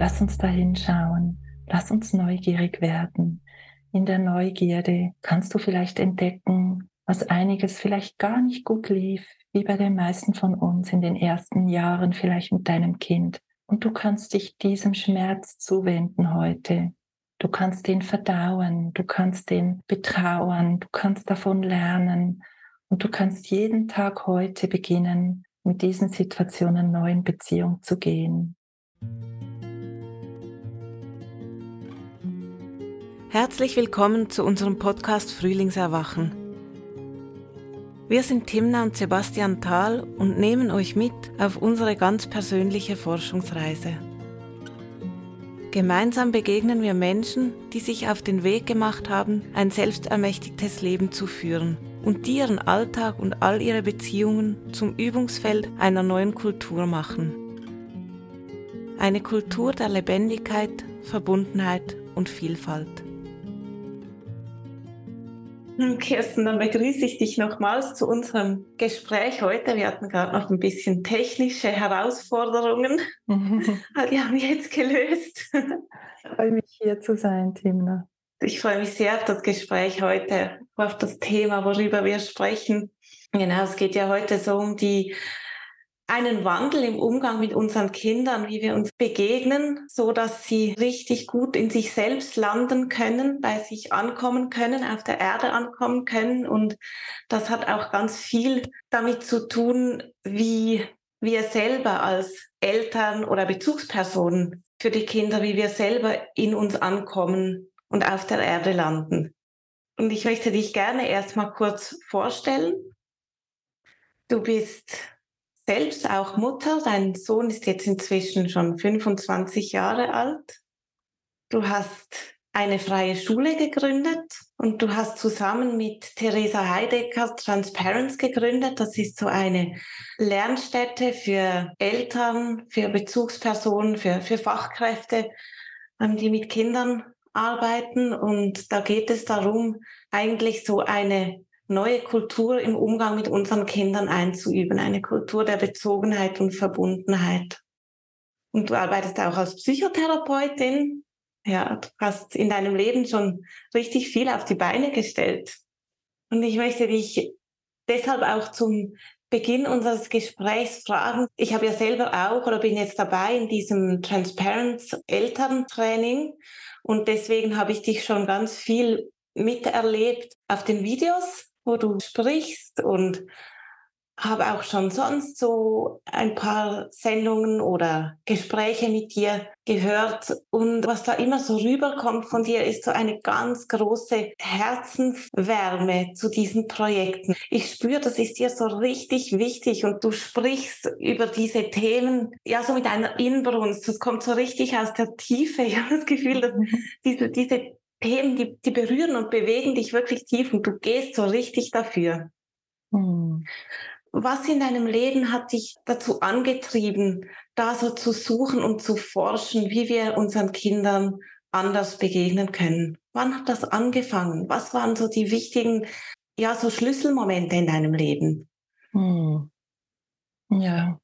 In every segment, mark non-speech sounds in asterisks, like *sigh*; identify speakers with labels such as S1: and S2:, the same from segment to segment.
S1: Lass uns da hinschauen. Lass uns neugierig werden. In der Neugierde kannst du vielleicht entdecken, was einiges vielleicht gar nicht gut lief, wie bei den meisten von uns in den ersten Jahren vielleicht mit deinem Kind. Und du kannst dich diesem Schmerz zuwenden heute. Du kannst den verdauen, du kannst den betrauern, du kannst davon lernen und du kannst jeden Tag heute beginnen, mit diesen Situationen neu in Beziehung zu gehen.
S2: Herzlich willkommen zu unserem Podcast Frühlingserwachen. Wir sind Timna und Sebastian Thal und nehmen euch mit auf unsere ganz persönliche Forschungsreise. Gemeinsam begegnen wir Menschen, die sich auf den Weg gemacht haben, ein selbstermächtigtes Leben zu führen und die ihren Alltag und all ihre Beziehungen zum Übungsfeld einer neuen Kultur machen. Eine Kultur der Lebendigkeit, Verbundenheit und Vielfalt. Kirsten, dann begrüße ich dich nochmals zu unserem Gespräch heute. Wir hatten gerade noch ein bisschen technische Herausforderungen. *laughs* Die haben wir jetzt gelöst.
S1: Ich freue mich hier zu sein, Timna.
S2: Ich freue mich sehr auf das Gespräch heute, auf das Thema, worüber wir sprechen. Genau, es geht ja heute so um die einen Wandel im Umgang mit unseren Kindern, wie wir uns begegnen, so dass sie richtig gut in sich selbst landen können, bei sich ankommen können, auf der Erde ankommen können. Und das hat auch ganz viel damit zu tun, wie wir selber als Eltern oder Bezugspersonen für die Kinder, wie wir selber in uns ankommen und auf der Erde landen. Und ich möchte dich gerne erstmal kurz vorstellen. Du bist selbst auch Mutter. Dein Sohn ist jetzt inzwischen schon 25 Jahre alt. Du hast eine freie Schule gegründet und du hast zusammen mit Theresa Heidecker Transparence gegründet. Das ist so eine Lernstätte für Eltern, für Bezugspersonen, für, für Fachkräfte, ähm, die mit Kindern arbeiten. Und da geht es darum, eigentlich so eine neue Kultur im Umgang mit unseren Kindern einzuüben, eine Kultur der Bezogenheit und Verbundenheit. Und du arbeitest auch als Psychotherapeutin. Ja, du hast in deinem Leben schon richtig viel auf die Beine gestellt. Und ich möchte dich deshalb auch zum Beginn unseres Gesprächs fragen. Ich habe ja selber auch oder bin jetzt dabei in diesem Transparenz Elterntraining und deswegen habe ich dich schon ganz viel miterlebt auf den Videos, wo du sprichst und habe auch schon sonst so ein paar Sendungen oder Gespräche mit dir gehört. Und was da immer so rüberkommt von dir, ist so eine ganz große Herzenswärme zu diesen Projekten. Ich spüre, das ist dir so richtig wichtig und du sprichst über diese Themen, ja, so mit einer Inbrunst. Das kommt so richtig aus der Tiefe. Ich habe das Gefühl, dass diese, diese Themen, die, die berühren und bewegen dich wirklich tief und du gehst so richtig dafür. Mhm. Was in deinem Leben hat dich dazu angetrieben, da so zu suchen und zu forschen, wie wir unseren Kindern anders begegnen können? Wann hat das angefangen? Was waren so die wichtigen, ja, so Schlüsselmomente in deinem Leben?
S1: Hm. Ja.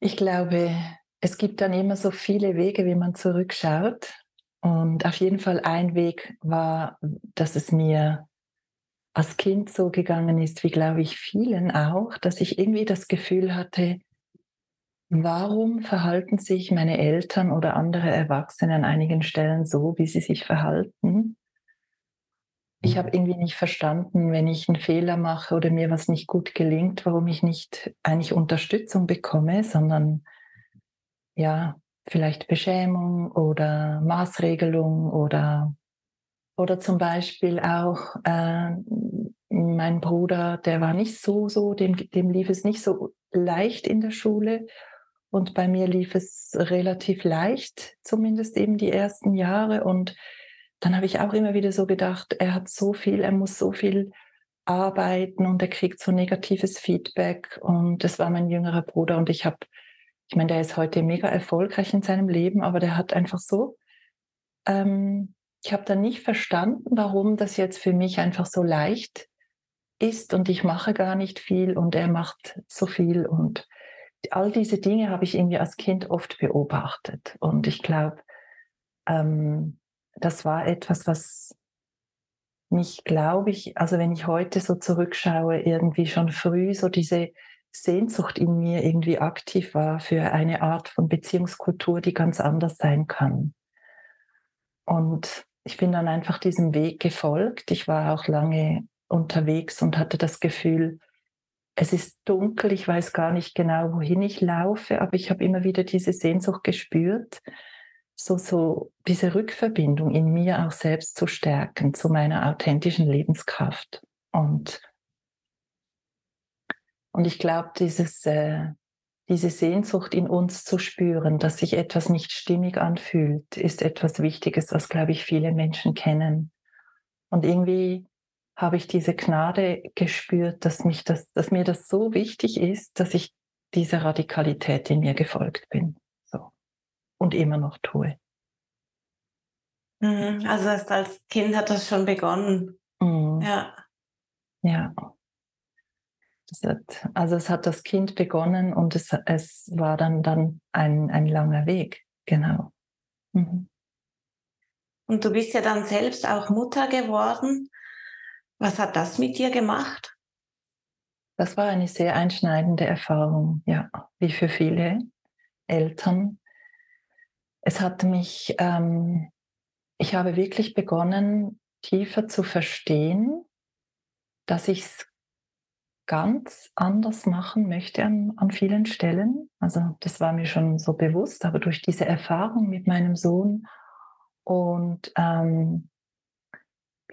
S1: Ich glaube, es gibt dann immer so viele Wege, wie man zurückschaut. Und auf jeden Fall ein Weg war, dass es mir als Kind so gegangen ist, wie glaube ich vielen auch, dass ich irgendwie das Gefühl hatte, warum verhalten sich meine Eltern oder andere Erwachsene an einigen Stellen so, wie sie sich verhalten? Ich habe irgendwie nicht verstanden, wenn ich einen Fehler mache oder mir was nicht gut gelingt, warum ich nicht eigentlich Unterstützung bekomme, sondern ja, vielleicht Beschämung oder Maßregelung oder, oder zum Beispiel auch äh, mein Bruder, der war nicht so, so, dem, dem lief es nicht so leicht in der Schule. Und bei mir lief es relativ leicht, zumindest eben die ersten Jahre. Und dann habe ich auch immer wieder so gedacht, er hat so viel, er muss so viel arbeiten und er kriegt so negatives Feedback. Und das war mein jüngerer Bruder und ich habe ich meine, der ist heute mega erfolgreich in seinem Leben, aber der hat einfach so, ähm, ich habe dann nicht verstanden, warum das jetzt für mich einfach so leicht ist und ich mache gar nicht viel und er macht so viel und all diese Dinge habe ich irgendwie als Kind oft beobachtet. Und ich glaube, ähm, das war etwas, was mich, glaube ich, also wenn ich heute so zurückschaue, irgendwie schon früh so diese Sehnsucht in mir irgendwie aktiv war für eine Art von Beziehungskultur, die ganz anders sein kann. Und ich bin dann einfach diesem Weg gefolgt. Ich war auch lange unterwegs und hatte das Gefühl, es ist dunkel, ich weiß gar nicht genau, wohin ich laufe, aber ich habe immer wieder diese Sehnsucht gespürt, so, so diese Rückverbindung in mir auch selbst zu stärken, zu meiner authentischen Lebenskraft. Und, und ich glaube, dieses, äh, diese Sehnsucht in uns zu spüren, dass sich etwas nicht stimmig anfühlt, ist etwas Wichtiges, was, glaube ich, viele Menschen kennen. Und irgendwie habe ich diese Gnade gespürt, dass, mich das, dass mir das so wichtig ist, dass ich dieser Radikalität in mir gefolgt bin so. und immer noch tue.
S2: Mhm, also als Kind hat das schon begonnen. Mhm. Ja.
S1: Ja. Hat, also es hat das Kind begonnen und es, es war dann, dann ein, ein langer Weg, genau. Mhm.
S2: Und du bist ja dann selbst auch Mutter geworden. Was hat das mit dir gemacht?
S1: Das war eine sehr einschneidende Erfahrung, ja, wie für viele Eltern. Es hat mich, ähm, ich habe wirklich begonnen, tiefer zu verstehen, dass ich es ganz anders machen möchte an, an vielen Stellen. Also das war mir schon so bewusst, aber durch diese Erfahrung mit meinem Sohn und ähm,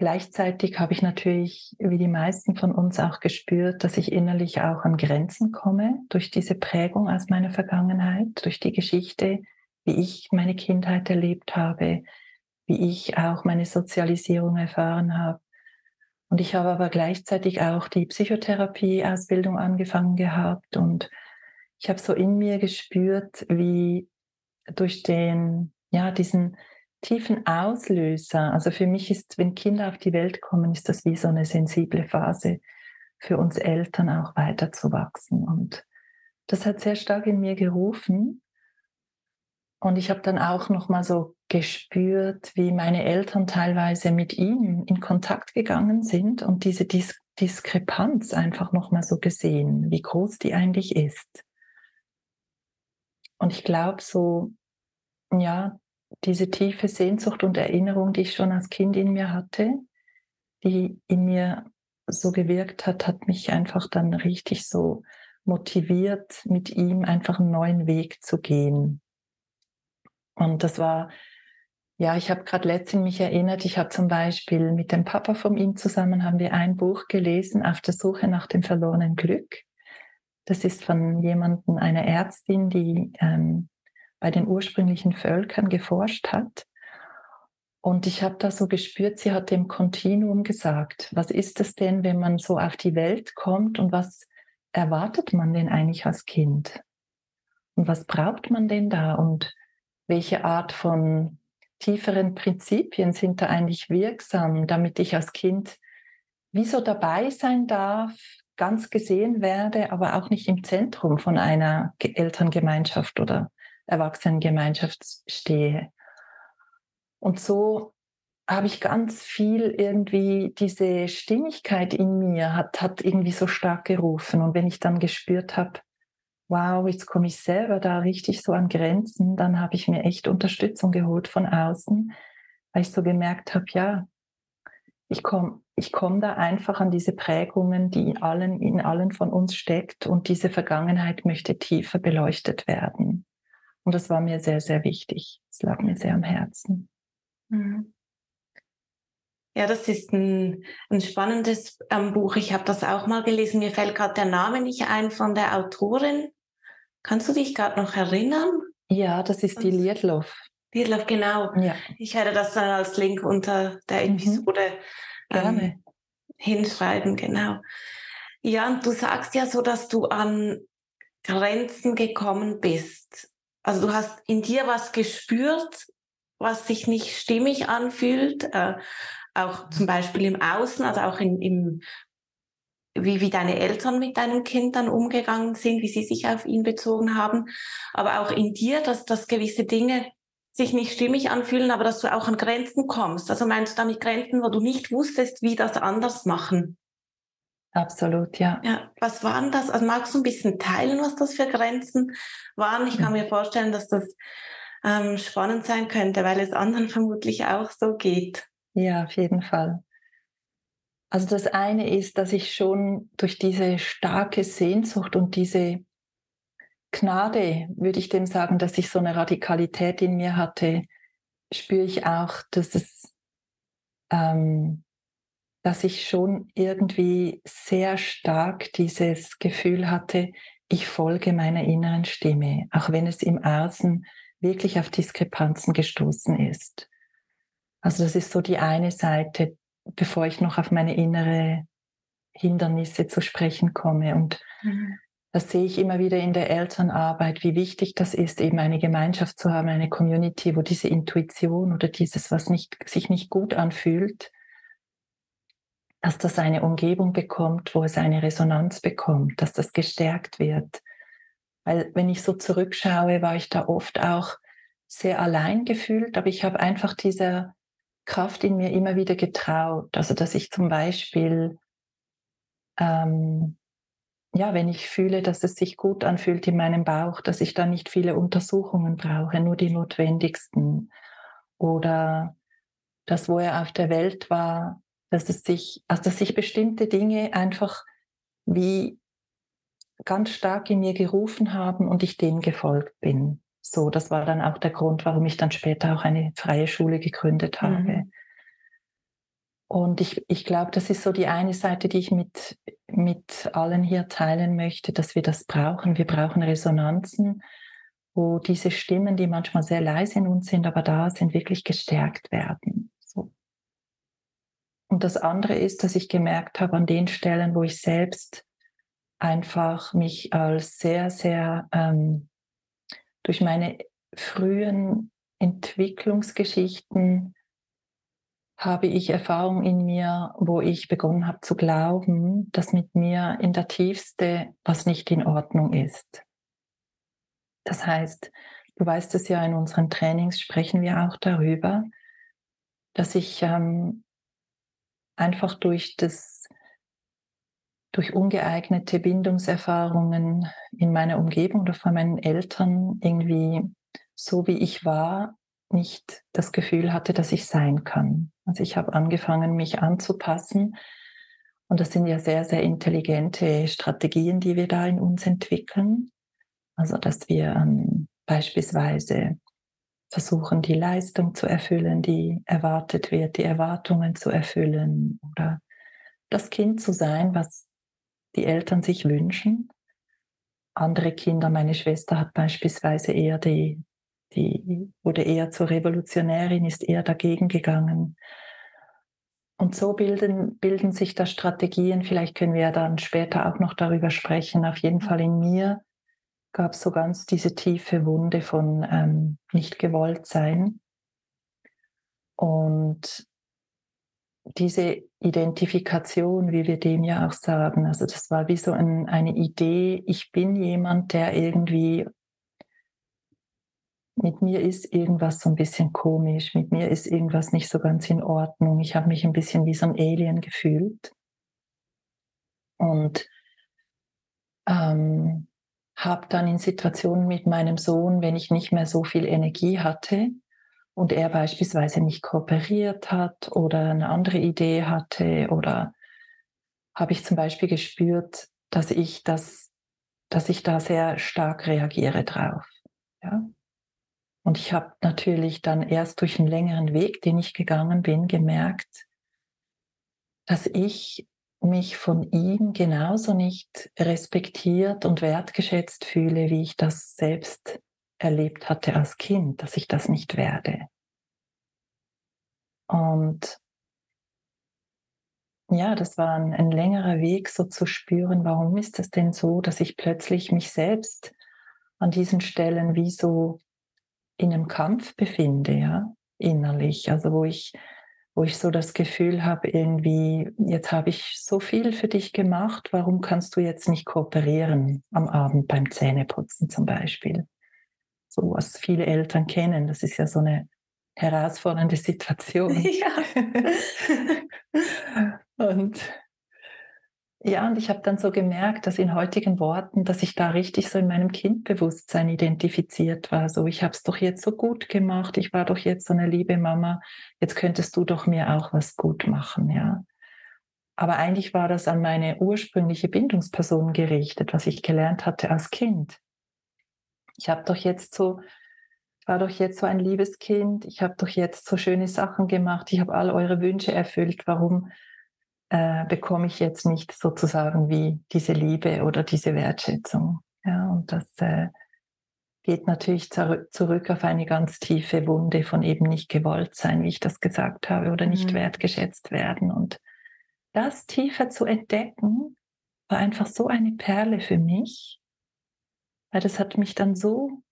S1: Gleichzeitig habe ich natürlich, wie die meisten von uns auch gespürt, dass ich innerlich auch an Grenzen komme durch diese Prägung aus meiner Vergangenheit, durch die Geschichte, wie ich meine Kindheit erlebt habe, wie ich auch meine Sozialisierung erfahren habe. Und ich habe aber gleichzeitig auch die Psychotherapie-Ausbildung angefangen gehabt und ich habe so in mir gespürt, wie durch den, ja, diesen tiefen Auslöser. Also für mich ist, wenn Kinder auf die Welt kommen, ist das wie so eine sensible Phase für uns Eltern auch weiterzuwachsen. Und das hat sehr stark in mir gerufen. Und ich habe dann auch noch mal so gespürt, wie meine Eltern teilweise mit ihm in Kontakt gegangen sind und diese Dis Diskrepanz einfach noch mal so gesehen, wie groß die eigentlich ist. Und ich glaube so, ja, diese tiefe Sehnsucht und Erinnerung, die ich schon als Kind in mir hatte, die in mir so gewirkt hat, hat mich einfach dann richtig so motiviert, mit ihm einfach einen neuen Weg zu gehen. Und das war, ja, ich habe gerade letztens mich erinnert, ich habe zum Beispiel mit dem Papa von ihm zusammen, haben wir ein Buch gelesen, Auf der Suche nach dem verlorenen Glück. Das ist von jemandem, einer Ärztin, die ähm, bei den ursprünglichen Völkern geforscht hat. Und ich habe da so gespürt, sie hat dem Kontinuum gesagt, was ist es denn, wenn man so auf die Welt kommt und was erwartet man denn eigentlich als Kind? Und was braucht man denn da? Und welche Art von tieferen Prinzipien sind da eigentlich wirksam, damit ich als Kind wieso dabei sein darf, ganz gesehen werde, aber auch nicht im Zentrum von einer Elterngemeinschaft oder Erwachsenengemeinschaft stehe. Und so habe ich ganz viel irgendwie, diese Stimmigkeit in mir hat, hat irgendwie so stark gerufen. Und wenn ich dann gespürt habe, wow, jetzt komme ich selber da richtig so an Grenzen, dann habe ich mir echt Unterstützung geholt von außen, weil ich so gemerkt habe, ja, ich komme ich komm da einfach an diese Prägungen, die in allen, in allen von uns steckt und diese Vergangenheit möchte tiefer beleuchtet werden. Und das war mir sehr, sehr wichtig. Es lag mir sehr am Herzen. Mhm.
S2: Ja, das ist ein, ein spannendes ähm, Buch. Ich habe das auch mal gelesen. Mir fällt gerade der Name nicht ein von der Autorin. Kannst du dich gerade noch erinnern?
S1: Ja, das ist die Liedloff.
S2: Liedloff, genau. Ja. Ich werde das dann als Link unter der mhm. Episode mhm. ähm, hinschreiben, genau. Ja, und du sagst ja so, dass du an Grenzen gekommen bist. Also du hast in dir was gespürt, was sich nicht stimmig anfühlt, äh, auch zum Beispiel im Außen, also auch in, im wie, wie deine Eltern mit deinem Kind dann umgegangen sind, wie sie sich auf ihn bezogen haben, aber auch in dir, dass, dass gewisse Dinge sich nicht stimmig anfühlen, aber dass du auch an Grenzen kommst. Also meinst du damit Grenzen, wo du nicht wusstest, wie das anders machen?
S1: Absolut, ja.
S2: Ja, was waren das? Also magst du ein bisschen teilen, was das für Grenzen waren? Ich kann mir vorstellen, dass das ähm, spannend sein könnte, weil es anderen *laughs* vermutlich auch so geht.
S1: Ja, auf jeden Fall. Also das eine ist, dass ich schon durch diese starke Sehnsucht und diese Gnade, würde ich dem sagen, dass ich so eine Radikalität in mir hatte, spüre ich auch, dass es, ähm, dass ich schon irgendwie sehr stark dieses Gefühl hatte, ich folge meiner inneren Stimme, auch wenn es im Außen wirklich auf Diskrepanzen gestoßen ist. Also das ist so die eine Seite, bevor ich noch auf meine innere Hindernisse zu sprechen komme. Und mhm. das sehe ich immer wieder in der Elternarbeit, wie wichtig das ist, eben eine Gemeinschaft zu haben, eine Community, wo diese Intuition oder dieses, was nicht, sich nicht gut anfühlt, dass das eine Umgebung bekommt, wo es eine Resonanz bekommt, dass das gestärkt wird. Weil wenn ich so zurückschaue, war ich da oft auch sehr allein gefühlt, aber ich habe einfach dieser Kraft in mir immer wieder getraut. Also dass ich zum Beispiel, ähm, ja, wenn ich fühle, dass es sich gut anfühlt in meinem Bauch, dass ich da nicht viele Untersuchungen brauche, nur die notwendigsten. Oder dass, wo er auf der Welt war, dass es sich, also dass sich bestimmte Dinge einfach wie ganz stark in mir gerufen haben und ich denen gefolgt bin. So, das war dann auch der Grund, warum ich dann später auch eine freie Schule gegründet habe. Mhm. Und ich, ich glaube, das ist so die eine Seite, die ich mit, mit allen hier teilen möchte, dass wir das brauchen. Wir brauchen Resonanzen, wo diese Stimmen, die manchmal sehr leise in uns sind, aber da sind, wirklich gestärkt werden. So. Und das andere ist, dass ich gemerkt habe, an den Stellen, wo ich selbst einfach mich als sehr, sehr ähm, durch meine frühen Entwicklungsgeschichten habe ich Erfahrung in mir, wo ich begonnen habe zu glauben, dass mit mir in der Tiefste was nicht in Ordnung ist. Das heißt, du weißt es ja, in unseren Trainings sprechen wir auch darüber, dass ich ähm, einfach durch das durch ungeeignete Bindungserfahrungen in meiner Umgebung oder von meinen Eltern irgendwie so wie ich war, nicht das Gefühl hatte, dass ich sein kann. Also ich habe angefangen, mich anzupassen. Und das sind ja sehr, sehr intelligente Strategien, die wir da in uns entwickeln. Also dass wir ähm, beispielsweise versuchen, die Leistung zu erfüllen, die erwartet wird, die Erwartungen zu erfüllen oder das Kind zu sein, was die Eltern sich wünschen. Andere Kinder, meine Schwester hat beispielsweise eher die, die wurde eher zur Revolutionärin, ist eher dagegen gegangen. Und so bilden, bilden sich da Strategien. Vielleicht können wir dann später auch noch darüber sprechen. Auf jeden Fall in mir gab es so ganz diese tiefe Wunde von ähm, nicht gewollt sein. Und diese Identifikation, wie wir dem ja auch sagen, also das war wie so ein, eine Idee, ich bin jemand, der irgendwie mit mir ist irgendwas so ein bisschen komisch, mit mir ist irgendwas nicht so ganz in Ordnung. Ich habe mich ein bisschen wie so ein Alien gefühlt und ähm, habe dann in Situationen mit meinem Sohn, wenn ich nicht mehr so viel Energie hatte, und er beispielsweise nicht kooperiert hat oder eine andere Idee hatte oder habe ich zum Beispiel gespürt, dass ich das, dass ich da sehr stark reagiere drauf. Ja? Und ich habe natürlich dann erst durch einen längeren Weg, den ich gegangen bin, gemerkt, dass ich mich von ihm genauso nicht respektiert und wertgeschätzt fühle, wie ich das selbst erlebt hatte als Kind, dass ich das nicht werde. Und ja, das war ein, ein, längerer Weg, so zu spüren, warum ist es denn so, dass ich plötzlich mich selbst an diesen Stellen wie so in einem Kampf befinde, ja, innerlich. Also wo ich wo ich so das Gefühl habe, irgendwie, jetzt habe ich so viel für dich gemacht, warum kannst du jetzt nicht kooperieren am Abend beim Zähneputzen zum Beispiel? So was viele Eltern kennen, das ist ja so eine herausfordernde Situation. *laughs* Ja. *laughs* und ja, und ich habe dann so gemerkt, dass in heutigen Worten, dass ich da richtig so in meinem Kindbewusstsein identifiziert war. So, ich habe es doch jetzt so gut gemacht, ich war doch jetzt so eine liebe Mama, jetzt könntest du doch mir auch was gut machen, ja. Aber eigentlich war das an meine ursprüngliche Bindungsperson gerichtet, was ich gelernt hatte als Kind. Ich habe doch jetzt so, war doch jetzt so ein liebes Kind, ich habe doch jetzt so schöne Sachen gemacht, ich habe all eure Wünsche erfüllt. Warum äh, bekomme ich jetzt nicht sozusagen wie diese Liebe oder diese Wertschätzung. Ja, und das äh, geht natürlich zurück auf eine ganz tiefe Wunde von eben nicht gewollt sein, wie ich das gesagt habe, oder nicht mhm. wertgeschätzt werden. Und das tiefer zu entdecken, war einfach so eine Perle für mich, weil das hat mich dann so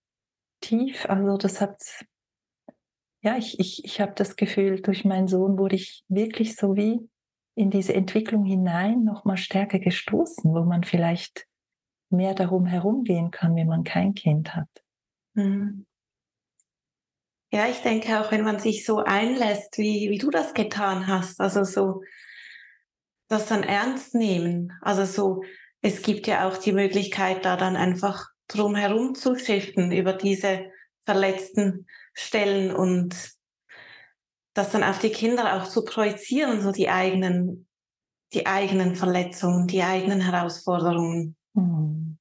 S1: tief, also das hat, ja, ich, ich, ich habe das Gefühl, durch meinen Sohn wurde ich wirklich so wie in diese Entwicklung hinein noch mal stärker gestoßen, wo man vielleicht mehr darum herumgehen kann, wenn man kein Kind hat. Mhm.
S2: Ja, ich denke auch, wenn man sich so einlässt, wie, wie du das getan hast, also so das dann ernst nehmen. Also so, es gibt ja auch die Möglichkeit, da dann einfach drum herum zu schiffen über diese verletzten Stellen und das dann auf die Kinder auch zu projizieren, so die eigenen, die eigenen Verletzungen, die eigenen Herausforderungen. Mhm.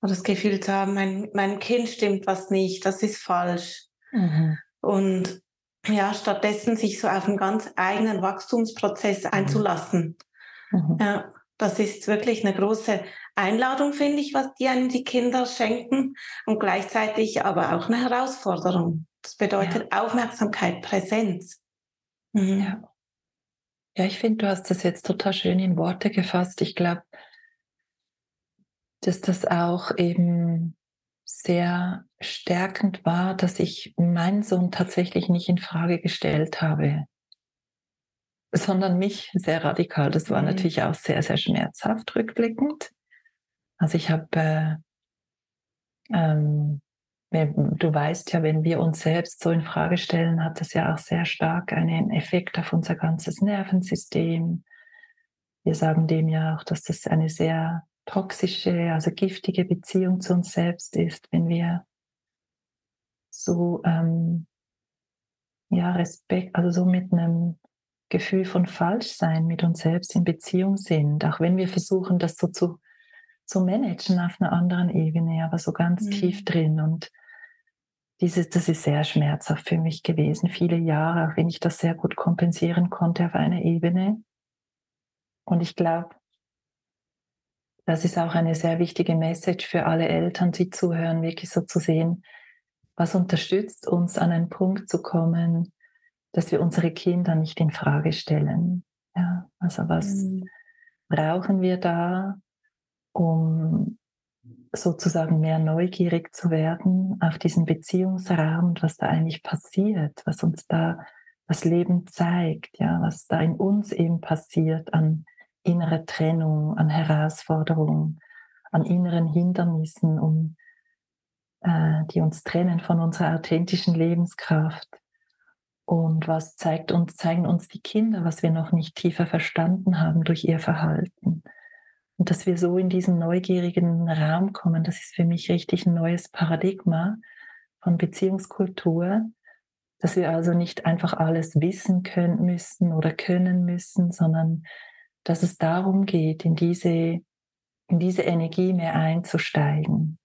S2: Und das Gefühl zu haben, mein, mein Kind stimmt was nicht, das ist falsch. Mhm. Und ja, stattdessen sich so auf einen ganz eigenen Wachstumsprozess mhm. einzulassen. Mhm. Ja, das ist wirklich eine große Einladung, finde ich, was die einem die Kinder schenken und gleichzeitig aber auch eine Herausforderung. Das bedeutet ja. Aufmerksamkeit, Präsenz.
S1: Mhm. Ja. ja, ich finde, du hast das jetzt total schön in Worte gefasst. Ich glaube, dass das auch eben sehr stärkend war, dass ich meinen Sohn tatsächlich nicht in Frage gestellt habe, sondern mich sehr radikal. Das war mhm. natürlich auch sehr, sehr schmerzhaft rückblickend. Also ich habe äh, ähm, du weißt ja, wenn wir uns selbst so in Frage stellen, hat das ja auch sehr stark einen Effekt auf unser ganzes Nervensystem. Wir sagen dem ja auch, dass das eine sehr toxische, also giftige Beziehung zu uns selbst ist, wenn wir so ähm, ja Respekt, also so mit einem Gefühl von Falschsein mit uns selbst in Beziehung sind, auch wenn wir versuchen, das so zu zu managen auf einer anderen Ebene, aber so ganz mhm. tief drin. Und dieses, das ist sehr schmerzhaft für mich gewesen, viele Jahre, auch wenn ich das sehr gut kompensieren konnte auf einer Ebene. Und ich glaube, das ist auch eine sehr wichtige Message für alle Eltern, die zuhören, wirklich so zu sehen, was unterstützt uns an einen Punkt zu kommen, dass wir unsere Kinder nicht in Frage stellen. Ja, also was mhm. brauchen wir da, um sozusagen mehr neugierig zu werden auf diesen Beziehungsraum und was da eigentlich passiert, was uns da das Leben zeigt, ja, was da in uns eben passiert an innerer Trennung, an Herausforderungen, an inneren Hindernissen, um, äh, die uns trennen von unserer authentischen Lebenskraft. Und was zeigt uns, zeigen uns die Kinder, was wir noch nicht tiefer verstanden haben durch ihr Verhalten. Und dass wir so in diesen neugierigen Raum kommen, das ist für mich richtig ein neues Paradigma von Beziehungskultur, dass wir also nicht einfach alles wissen können müssen oder können müssen, sondern dass es darum geht, in diese, in diese Energie mehr einzusteigen.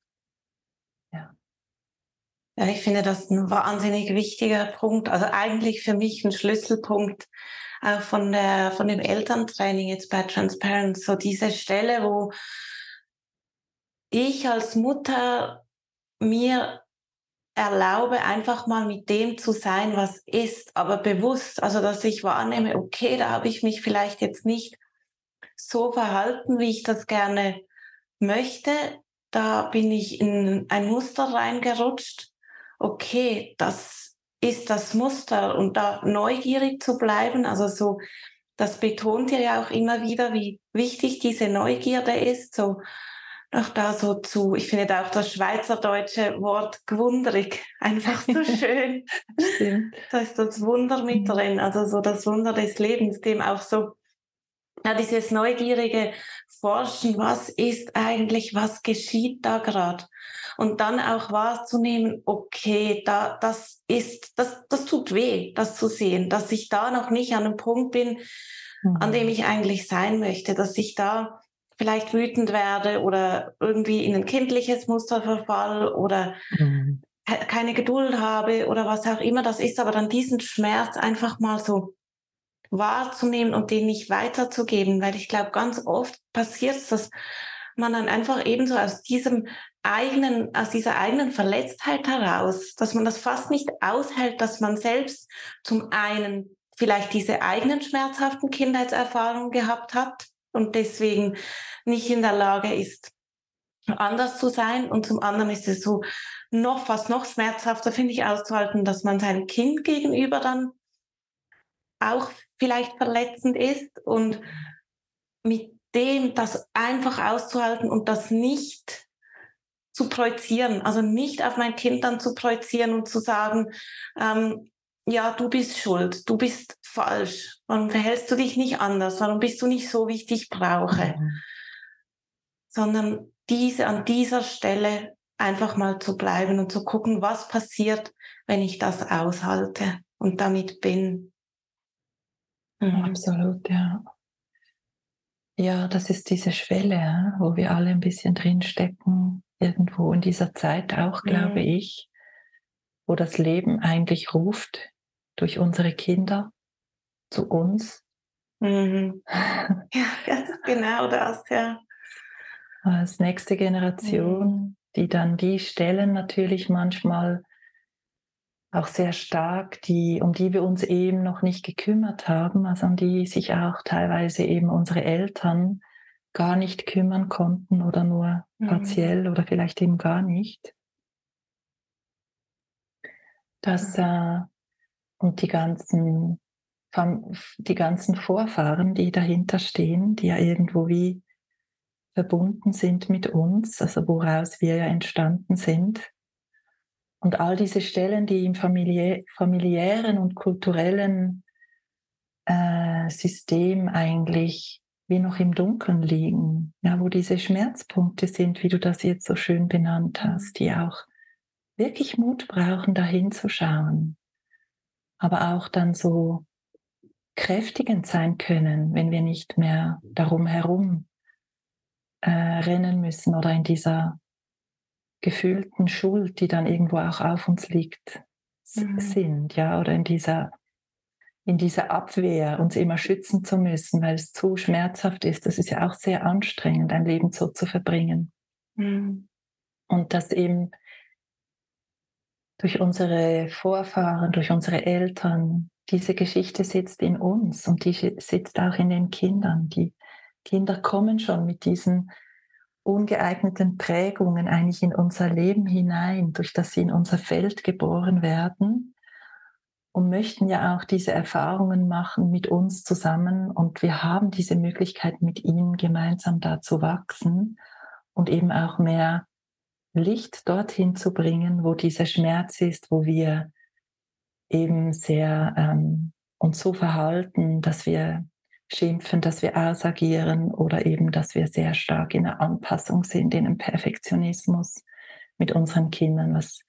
S2: Ja. Ich finde das ein wahnsinnig wichtiger Punkt. Also eigentlich für mich ein Schlüsselpunkt auch von der, von dem Elterntraining jetzt bei Transparent, so diese Stelle, wo ich als Mutter mir erlaube, einfach mal mit dem zu sein, was ist, aber bewusst, also dass ich wahrnehme, okay, da habe ich mich vielleicht jetzt nicht so verhalten, wie ich das gerne möchte. Da bin ich in ein Muster reingerutscht. Okay, das ist das Muster und da neugierig zu bleiben. Also so, das betont ihr ja auch immer wieder, wie wichtig diese Neugierde ist. So noch da so zu, ich finde da auch das schweizerdeutsche Wort gewunderig *laughs* einfach so schön. Da ist das Wunder mit mhm. drin, also so das Wunder des Lebens, dem auch so ja, dieses neugierige Forschen, was ist eigentlich, was geschieht da gerade? Und dann auch wahrzunehmen, okay, da, das ist, das, das tut weh, das zu sehen, dass ich da noch nicht an einem Punkt bin, mhm. an dem ich eigentlich sein möchte, dass ich da vielleicht wütend werde oder irgendwie in ein kindliches Muster verfall oder mhm. keine Geduld habe oder was auch immer das ist, aber dann diesen Schmerz einfach mal so wahrzunehmen und den nicht weiterzugeben, weil ich glaube, ganz oft passiert es, dass man dann einfach ebenso aus diesem eigenen, aus dieser eigenen Verletztheit heraus, dass man das fast nicht aushält, dass man selbst zum einen vielleicht diese eigenen schmerzhaften Kindheitserfahrungen gehabt hat und deswegen nicht in der Lage ist, anders zu sein. Und zum anderen ist es so noch fast noch schmerzhafter, finde ich, auszuhalten, dass man seinem Kind gegenüber dann auch vielleicht verletzend ist und mit dem das einfach auszuhalten und das nicht zu projizieren, also nicht auf mein Kind dann zu projizieren und zu sagen, ähm, ja, du bist schuld, du bist falsch, warum verhältst du dich nicht anders, warum bist du nicht so, wie ich dich brauche, mhm. sondern diese an dieser Stelle einfach mal zu bleiben und zu gucken, was passiert, wenn ich das aushalte und damit bin.
S1: Mhm. Absolut, ja. Ja, das ist diese Schwelle, wo wir alle ein bisschen drinstecken, irgendwo in dieser Zeit auch, glaube mhm. ich, wo das Leben eigentlich ruft durch unsere Kinder zu uns.
S2: Mhm. *laughs* Ja, das ist genau das, ja.
S1: Als nächste Generation, mhm. die dann die Stellen natürlich manchmal auch sehr stark, die, um die wir uns eben noch nicht gekümmert haben, also um die sich auch teilweise eben unsere Eltern gar nicht kümmern konnten oder nur mhm. partiell oder vielleicht eben gar nicht. Das, äh, und die ganzen, die ganzen Vorfahren, die dahinter stehen, die ja irgendwo wie verbunden sind mit uns, also woraus wir ja entstanden sind, und all diese Stellen, die im familiä familiären und kulturellen äh, System eigentlich wie noch im Dunkeln liegen, ja, wo diese Schmerzpunkte sind, wie du das jetzt so schön benannt hast, die auch wirklich Mut brauchen, dahin zu schauen, aber auch dann so kräftigend sein können, wenn wir nicht mehr darum herum äh, rennen müssen oder in dieser gefühlten Schuld, die dann irgendwo auch auf uns liegt, mhm. sind, ja, oder in dieser in dieser Abwehr, uns immer schützen zu müssen, weil es zu schmerzhaft ist. Das ist ja auch sehr anstrengend, ein Leben so zu verbringen. Mhm. Und das eben durch unsere Vorfahren, durch unsere Eltern, diese Geschichte sitzt in uns und die sitzt auch in den Kindern. Die Kinder kommen schon mit diesen ungeeigneten Prägungen eigentlich in unser Leben hinein, durch das sie in unser Feld geboren werden und möchten ja auch diese Erfahrungen machen mit uns zusammen. Und wir haben diese Möglichkeit mit ihnen gemeinsam da zu wachsen und eben auch mehr Licht dorthin zu bringen, wo dieser Schmerz ist, wo wir eben sehr ähm, uns so verhalten, dass wir schimpfen, dass wir ausagieren oder eben, dass wir sehr stark in der Anpassung sind, in einem Perfektionismus mit unseren Kindern, was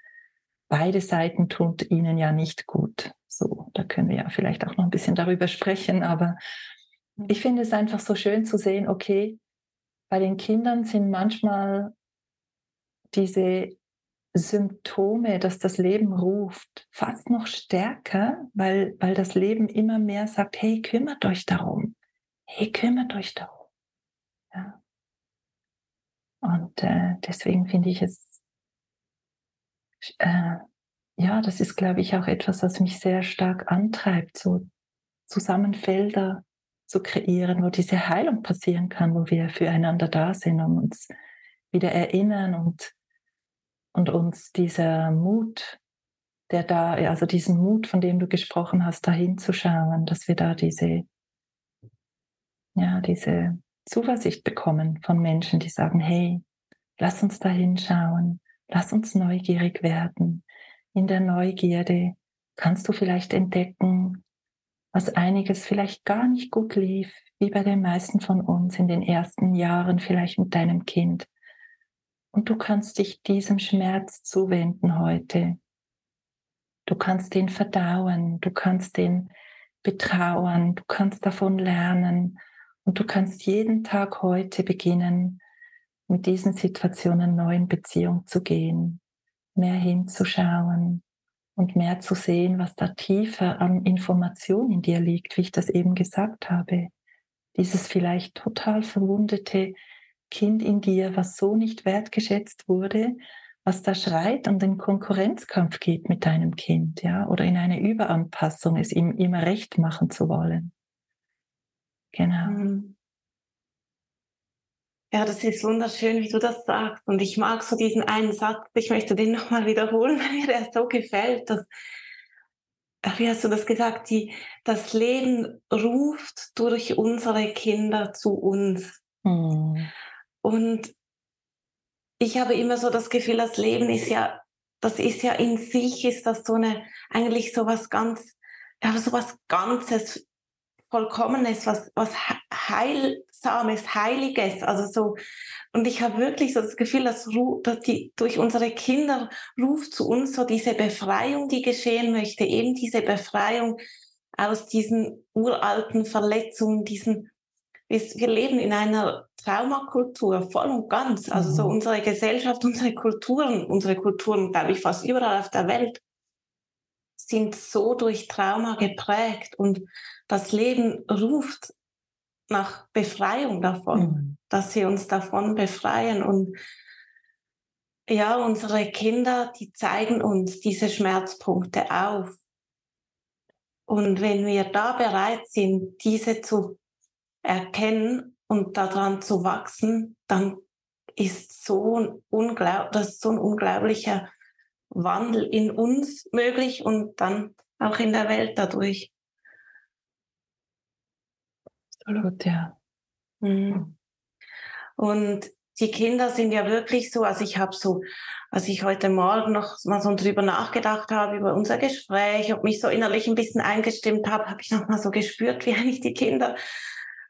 S1: beide Seiten tut ihnen ja nicht gut. So, da können wir ja vielleicht auch noch ein bisschen darüber sprechen, aber ich finde es einfach so schön zu sehen, okay, bei den Kindern sind manchmal diese Symptome, dass das Leben ruft, fast noch stärker, weil, weil das Leben immer mehr sagt, hey, kümmert euch darum. Hey, kümmert euch darum. Ja. Und äh, deswegen finde ich es, äh, ja, das ist, glaube ich, auch etwas, was mich sehr stark antreibt, so Zusammenfelder zu kreieren, wo diese Heilung passieren kann, wo wir füreinander da sind und uns wieder erinnern und und uns dieser Mut der da, also diesen Mut, von dem du gesprochen hast, da hinzuschauen, dass wir da diese, ja, diese Zuversicht bekommen von Menschen, die sagen, hey, lass uns da hinschauen, lass uns neugierig werden. In der Neugierde kannst du vielleicht entdecken, was einiges vielleicht gar nicht gut lief, wie bei den meisten von uns in den ersten Jahren vielleicht mit deinem Kind. Und du kannst dich diesem Schmerz zuwenden heute. Du kannst den verdauen, du kannst den betrauern, du kannst davon lernen und du kannst jeden Tag heute beginnen, mit diesen Situationen neu in Beziehung zu gehen, mehr hinzuschauen und mehr zu sehen, was da tiefer an Information in dir liegt, wie ich das eben gesagt habe. Dieses vielleicht total verwundete Kind in dir, was so nicht wertgeschätzt wurde, was da schreit und in Konkurrenzkampf geht mit deinem Kind, ja, oder in eine Überanpassung, es ihm immer recht machen zu wollen. Genau. Mhm.
S2: Ja, das ist wunderschön, wie du das sagst. Und ich mag so diesen einen Satz, ich möchte den *laughs* nochmal wiederholen, weil mir der so gefällt. Dass, wie hast du das gesagt? Die, das Leben ruft durch unsere Kinder zu uns. Mhm. Und ich habe immer so das Gefühl, das Leben ist ja, das ist ja in sich, ist das so eine, eigentlich so was ganz, ja, so was Ganzes, Vollkommenes, was, was Heilsames, Heiliges, also so. Und ich habe wirklich so das Gefühl, dass, dass die durch unsere Kinder ruft zu uns so diese Befreiung, die geschehen möchte, eben diese Befreiung aus diesen uralten Verletzungen, diesen wir leben in einer Traumakultur, voll und ganz. Also so mhm. unsere Gesellschaft, unsere Kulturen, unsere Kulturen, glaube ich, fast überall auf der Welt sind so durch Trauma geprägt und das Leben ruft nach Befreiung davon, mhm. dass sie uns davon befreien und ja, unsere Kinder, die zeigen uns diese Schmerzpunkte auf. Und wenn wir da bereit sind, diese zu erkennen und daran zu wachsen, dann ist so ein, unglaub, das ist so ein unglaublicher Wandel in uns möglich und dann auch in der Welt dadurch.
S1: Absolut, ja. Mhm.
S2: Und die Kinder sind ja wirklich so, also ich habe so, als ich heute Morgen noch mal so drüber nachgedacht habe, über unser Gespräch und mich so innerlich ein bisschen eingestimmt habe, habe ich noch mal so gespürt, wie *laughs* eigentlich die Kinder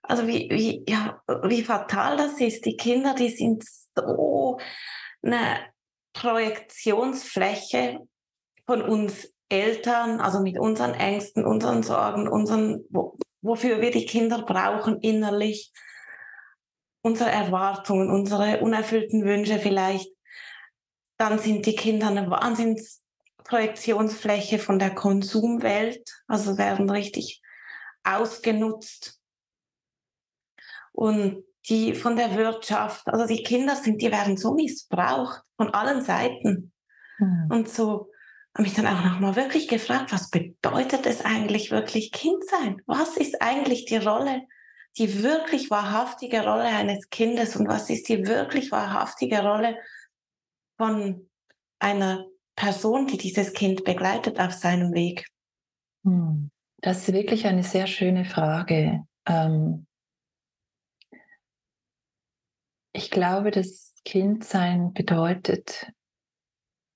S2: also wie, wie, ja, wie fatal das ist. Die Kinder, die sind so eine Projektionsfläche von uns Eltern, also mit unseren Ängsten, unseren Sorgen, unseren, wo, wofür wir die Kinder brauchen innerlich, unsere Erwartungen, unsere unerfüllten Wünsche vielleicht. Dann sind die Kinder eine Wahnsinnsprojektionsfläche von der Konsumwelt, also werden richtig ausgenutzt und die von der Wirtschaft, also die Kinder sind, die werden so missbraucht von allen Seiten. Mhm. Und so habe ich dann auch nochmal wirklich gefragt, was bedeutet es eigentlich wirklich Kind sein? Was ist eigentlich die Rolle, die wirklich wahrhaftige Rolle eines Kindes und was ist die wirklich wahrhaftige Rolle von einer Person, die dieses Kind begleitet auf seinem Weg?
S1: Hm. Das ist wirklich eine sehr schöne Frage. Ähm, ich glaube, das Kindsein bedeutet,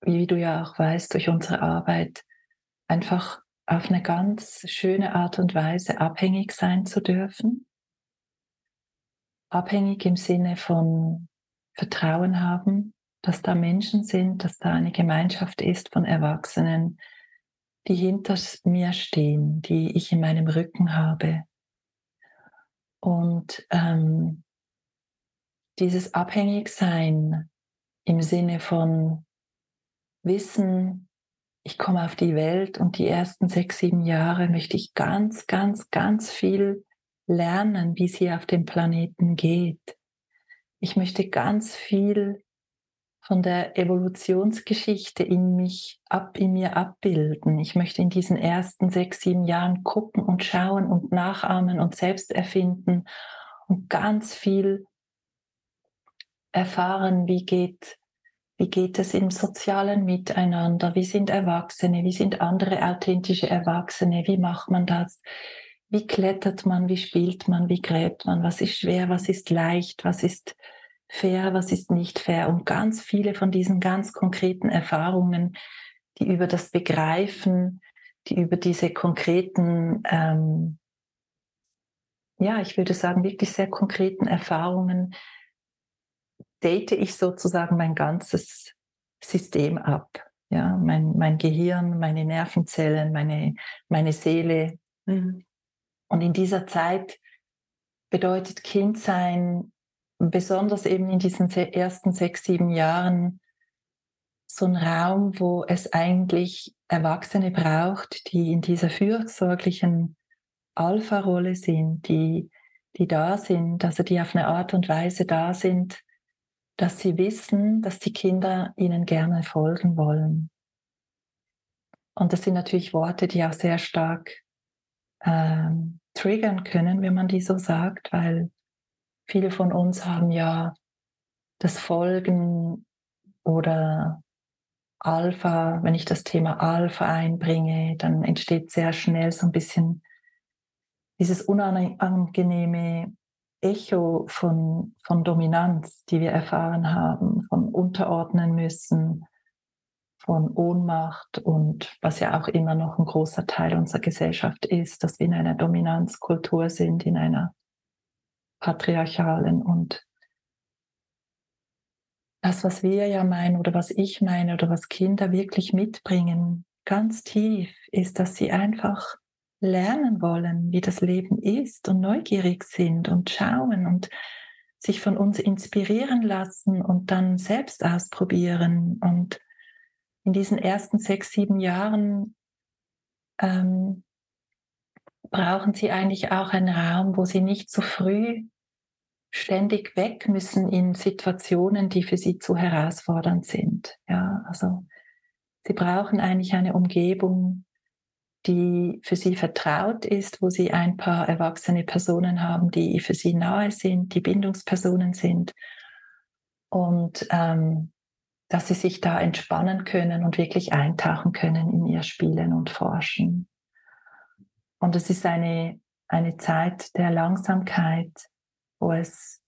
S1: wie du ja auch weißt, durch unsere Arbeit einfach auf eine ganz schöne Art und Weise abhängig sein zu dürfen. Abhängig im Sinne von Vertrauen haben, dass da Menschen sind, dass da eine Gemeinschaft ist von Erwachsenen, die hinter mir stehen, die ich in meinem Rücken habe. Und ähm, dieses Abhängigsein im Sinne von Wissen, ich komme auf die Welt und die ersten sechs, sieben Jahre möchte ich ganz, ganz, ganz viel lernen, wie es hier auf dem Planeten geht. Ich möchte ganz viel von der Evolutionsgeschichte in mich ab, in mir abbilden. Ich möchte in diesen ersten sechs, sieben Jahren gucken und schauen und nachahmen und selbst erfinden und ganz viel erfahren, wie geht Wie geht es im sozialen Miteinander? Wie sind Erwachsene? Wie sind andere authentische Erwachsene? Wie macht man das? Wie klettert man? Wie spielt man? Wie gräbt man? Was ist schwer? Was ist leicht? Was ist fair? Was ist nicht fair? Und ganz viele von diesen ganz konkreten Erfahrungen, die über das Begreifen, die über diese konkreten, ähm, ja, ich würde sagen, wirklich sehr konkreten Erfahrungen date ich sozusagen mein ganzes System ab. Ja, mein, mein Gehirn, meine Nervenzellen, meine, meine Seele. Mhm. Und in dieser Zeit bedeutet Kindsein, besonders eben in diesen ersten sechs, sieben Jahren, so ein Raum, wo es eigentlich Erwachsene braucht, die in dieser fürsorglichen Alpha-Rolle sind, die, die da sind, also die auf eine Art und Weise da sind, dass sie wissen, dass die Kinder ihnen gerne folgen wollen. Und das sind natürlich Worte, die auch sehr stark ähm, triggern können, wenn man die so sagt, weil viele von uns haben ja das Folgen oder Alpha, wenn ich das Thema Alpha einbringe, dann entsteht sehr schnell so ein bisschen dieses unangenehme Echo von, von Dominanz, die wir erfahren haben, von unterordnen müssen, von Ohnmacht und was ja auch immer noch ein großer Teil unserer Gesellschaft ist, dass wir in einer Dominanzkultur sind, in einer patriarchalen und das, was wir ja meinen oder was ich meine oder was Kinder wirklich mitbringen, ganz tief, ist, dass sie einfach lernen wollen, wie das Leben ist und neugierig sind und schauen und sich von uns inspirieren lassen und dann selbst ausprobieren. Und in diesen ersten sechs, sieben Jahren ähm, brauchen sie eigentlich auch einen Raum, wo sie nicht zu früh ständig weg müssen in Situationen, die für sie zu herausfordernd sind. Ja, also sie brauchen eigentlich eine Umgebung, die für sie vertraut ist, wo sie ein paar erwachsene Personen haben, die für sie nahe sind, die Bindungspersonen sind und ähm, dass sie sich da entspannen können und wirklich eintauchen können in ihr Spielen und Forschen. Und es ist eine, eine Zeit der Langsamkeit, wo es,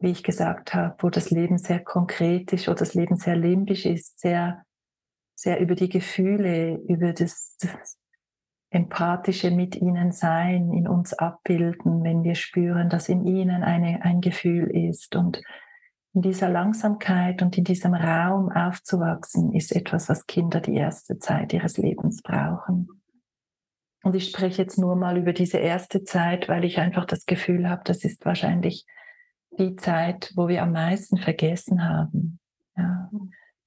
S1: wie ich gesagt habe, wo das Leben sehr konkret ist, wo das Leben sehr limbisch ist, sehr sehr über die Gefühle, über das, das empathische mit ihnen sein, in uns abbilden, wenn wir spüren, dass in ihnen eine, ein Gefühl ist. Und in dieser Langsamkeit und in diesem Raum aufzuwachsen, ist etwas, was Kinder die erste Zeit ihres Lebens brauchen. Und ich spreche jetzt nur mal über diese erste Zeit, weil ich einfach das Gefühl habe, das ist wahrscheinlich die Zeit, wo wir am meisten vergessen haben. Ja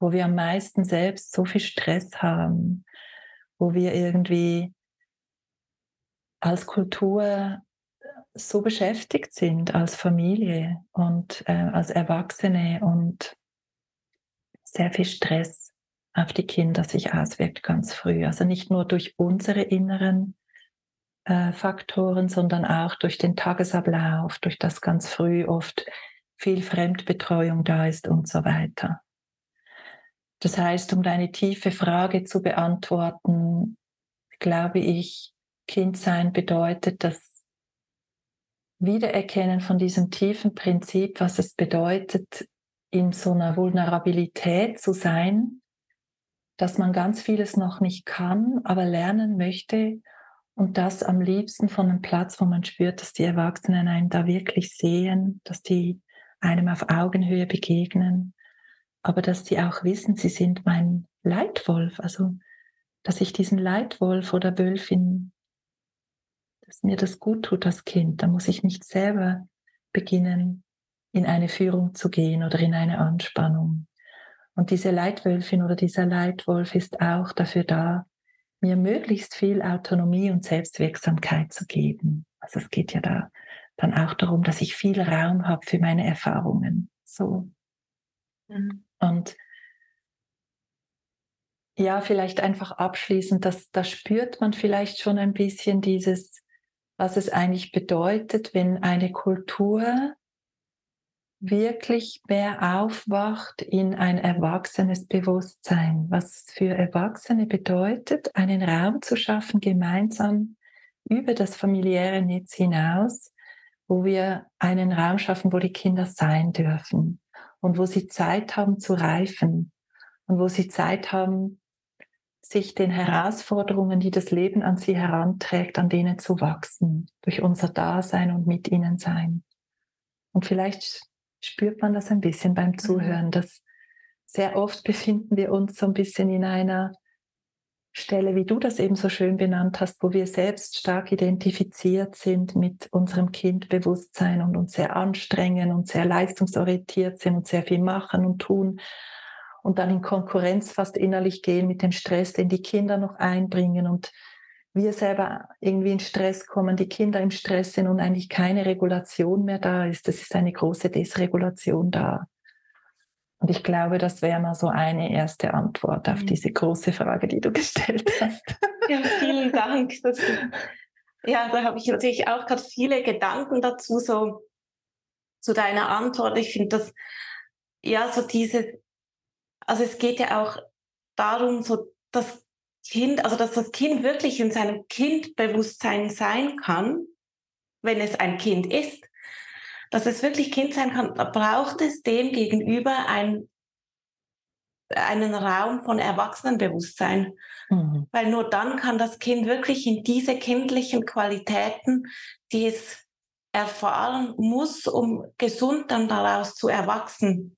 S1: wo wir am meisten selbst so viel Stress haben, wo wir irgendwie als Kultur so beschäftigt sind, als Familie und äh, als Erwachsene und sehr viel Stress auf die Kinder sich auswirkt ganz früh. Also nicht nur durch unsere inneren äh, Faktoren, sondern auch durch den Tagesablauf, durch das ganz früh oft viel Fremdbetreuung da ist und so weiter. Das heißt, um deine tiefe Frage zu beantworten, glaube ich, Kindsein bedeutet das Wiedererkennen von diesem tiefen Prinzip, was es bedeutet, in so einer Vulnerabilität zu sein, dass man ganz vieles noch nicht kann, aber lernen möchte und das am liebsten von einem Platz, wo man spürt, dass die Erwachsenen einen da wirklich sehen, dass die einem auf Augenhöhe begegnen aber dass sie auch wissen, sie sind mein Leitwolf, also dass ich diesen Leitwolf oder Wölfin, dass mir das gut tut als Kind, da muss ich nicht selber beginnen, in eine Führung zu gehen oder in eine Anspannung. Und diese Leitwölfin oder dieser Leitwolf ist auch dafür da, mir möglichst viel Autonomie und Selbstwirksamkeit zu geben. Also es geht ja da dann auch darum, dass ich viel Raum habe für meine Erfahrungen. So. Mhm. Und ja, vielleicht einfach abschließend, dass da spürt man vielleicht schon ein bisschen dieses, was es eigentlich bedeutet, wenn eine Kultur wirklich mehr aufwacht in ein erwachsenes Bewusstsein, was für Erwachsene bedeutet, einen Raum zu schaffen, gemeinsam über das familiäre Netz hinaus, wo wir einen Raum schaffen, wo die Kinder sein dürfen und wo sie Zeit haben zu reifen und wo sie Zeit haben, sich den Herausforderungen, die das Leben an sie heranträgt, an denen zu wachsen, durch unser Dasein und mit ihnen sein. Und vielleicht spürt man das ein bisschen beim mhm. Zuhören, dass sehr oft befinden wir uns so ein bisschen in einer Stelle, wie du das eben so schön benannt hast, wo wir selbst stark identifiziert sind mit unserem Kindbewusstsein und uns sehr anstrengen und sehr leistungsorientiert sind und sehr viel machen und tun und dann in Konkurrenz fast innerlich gehen mit dem Stress, den die Kinder noch einbringen und wir selber irgendwie in Stress kommen, die Kinder im Stress sind und eigentlich keine Regulation mehr da ist. Das ist eine große Desregulation da. Und ich glaube, das wäre mal so eine erste Antwort auf mhm. diese große Frage, die du gestellt hast.
S2: Ja, vielen Dank. Das, *laughs* ja, da habe ich natürlich auch gerade viele Gedanken dazu, so zu deiner Antwort. Ich finde das, ja, so diese, also es geht ja auch darum, so das Kind, also dass das Kind wirklich in seinem Kindbewusstsein sein kann, wenn es ein Kind ist dass es wirklich Kind sein kann, da braucht es dem gegenüber ein, einen Raum von Erwachsenenbewusstsein. Mhm. Weil nur dann kann das Kind wirklich in diese kindlichen Qualitäten, die es erfahren muss, um gesund dann daraus zu erwachsen.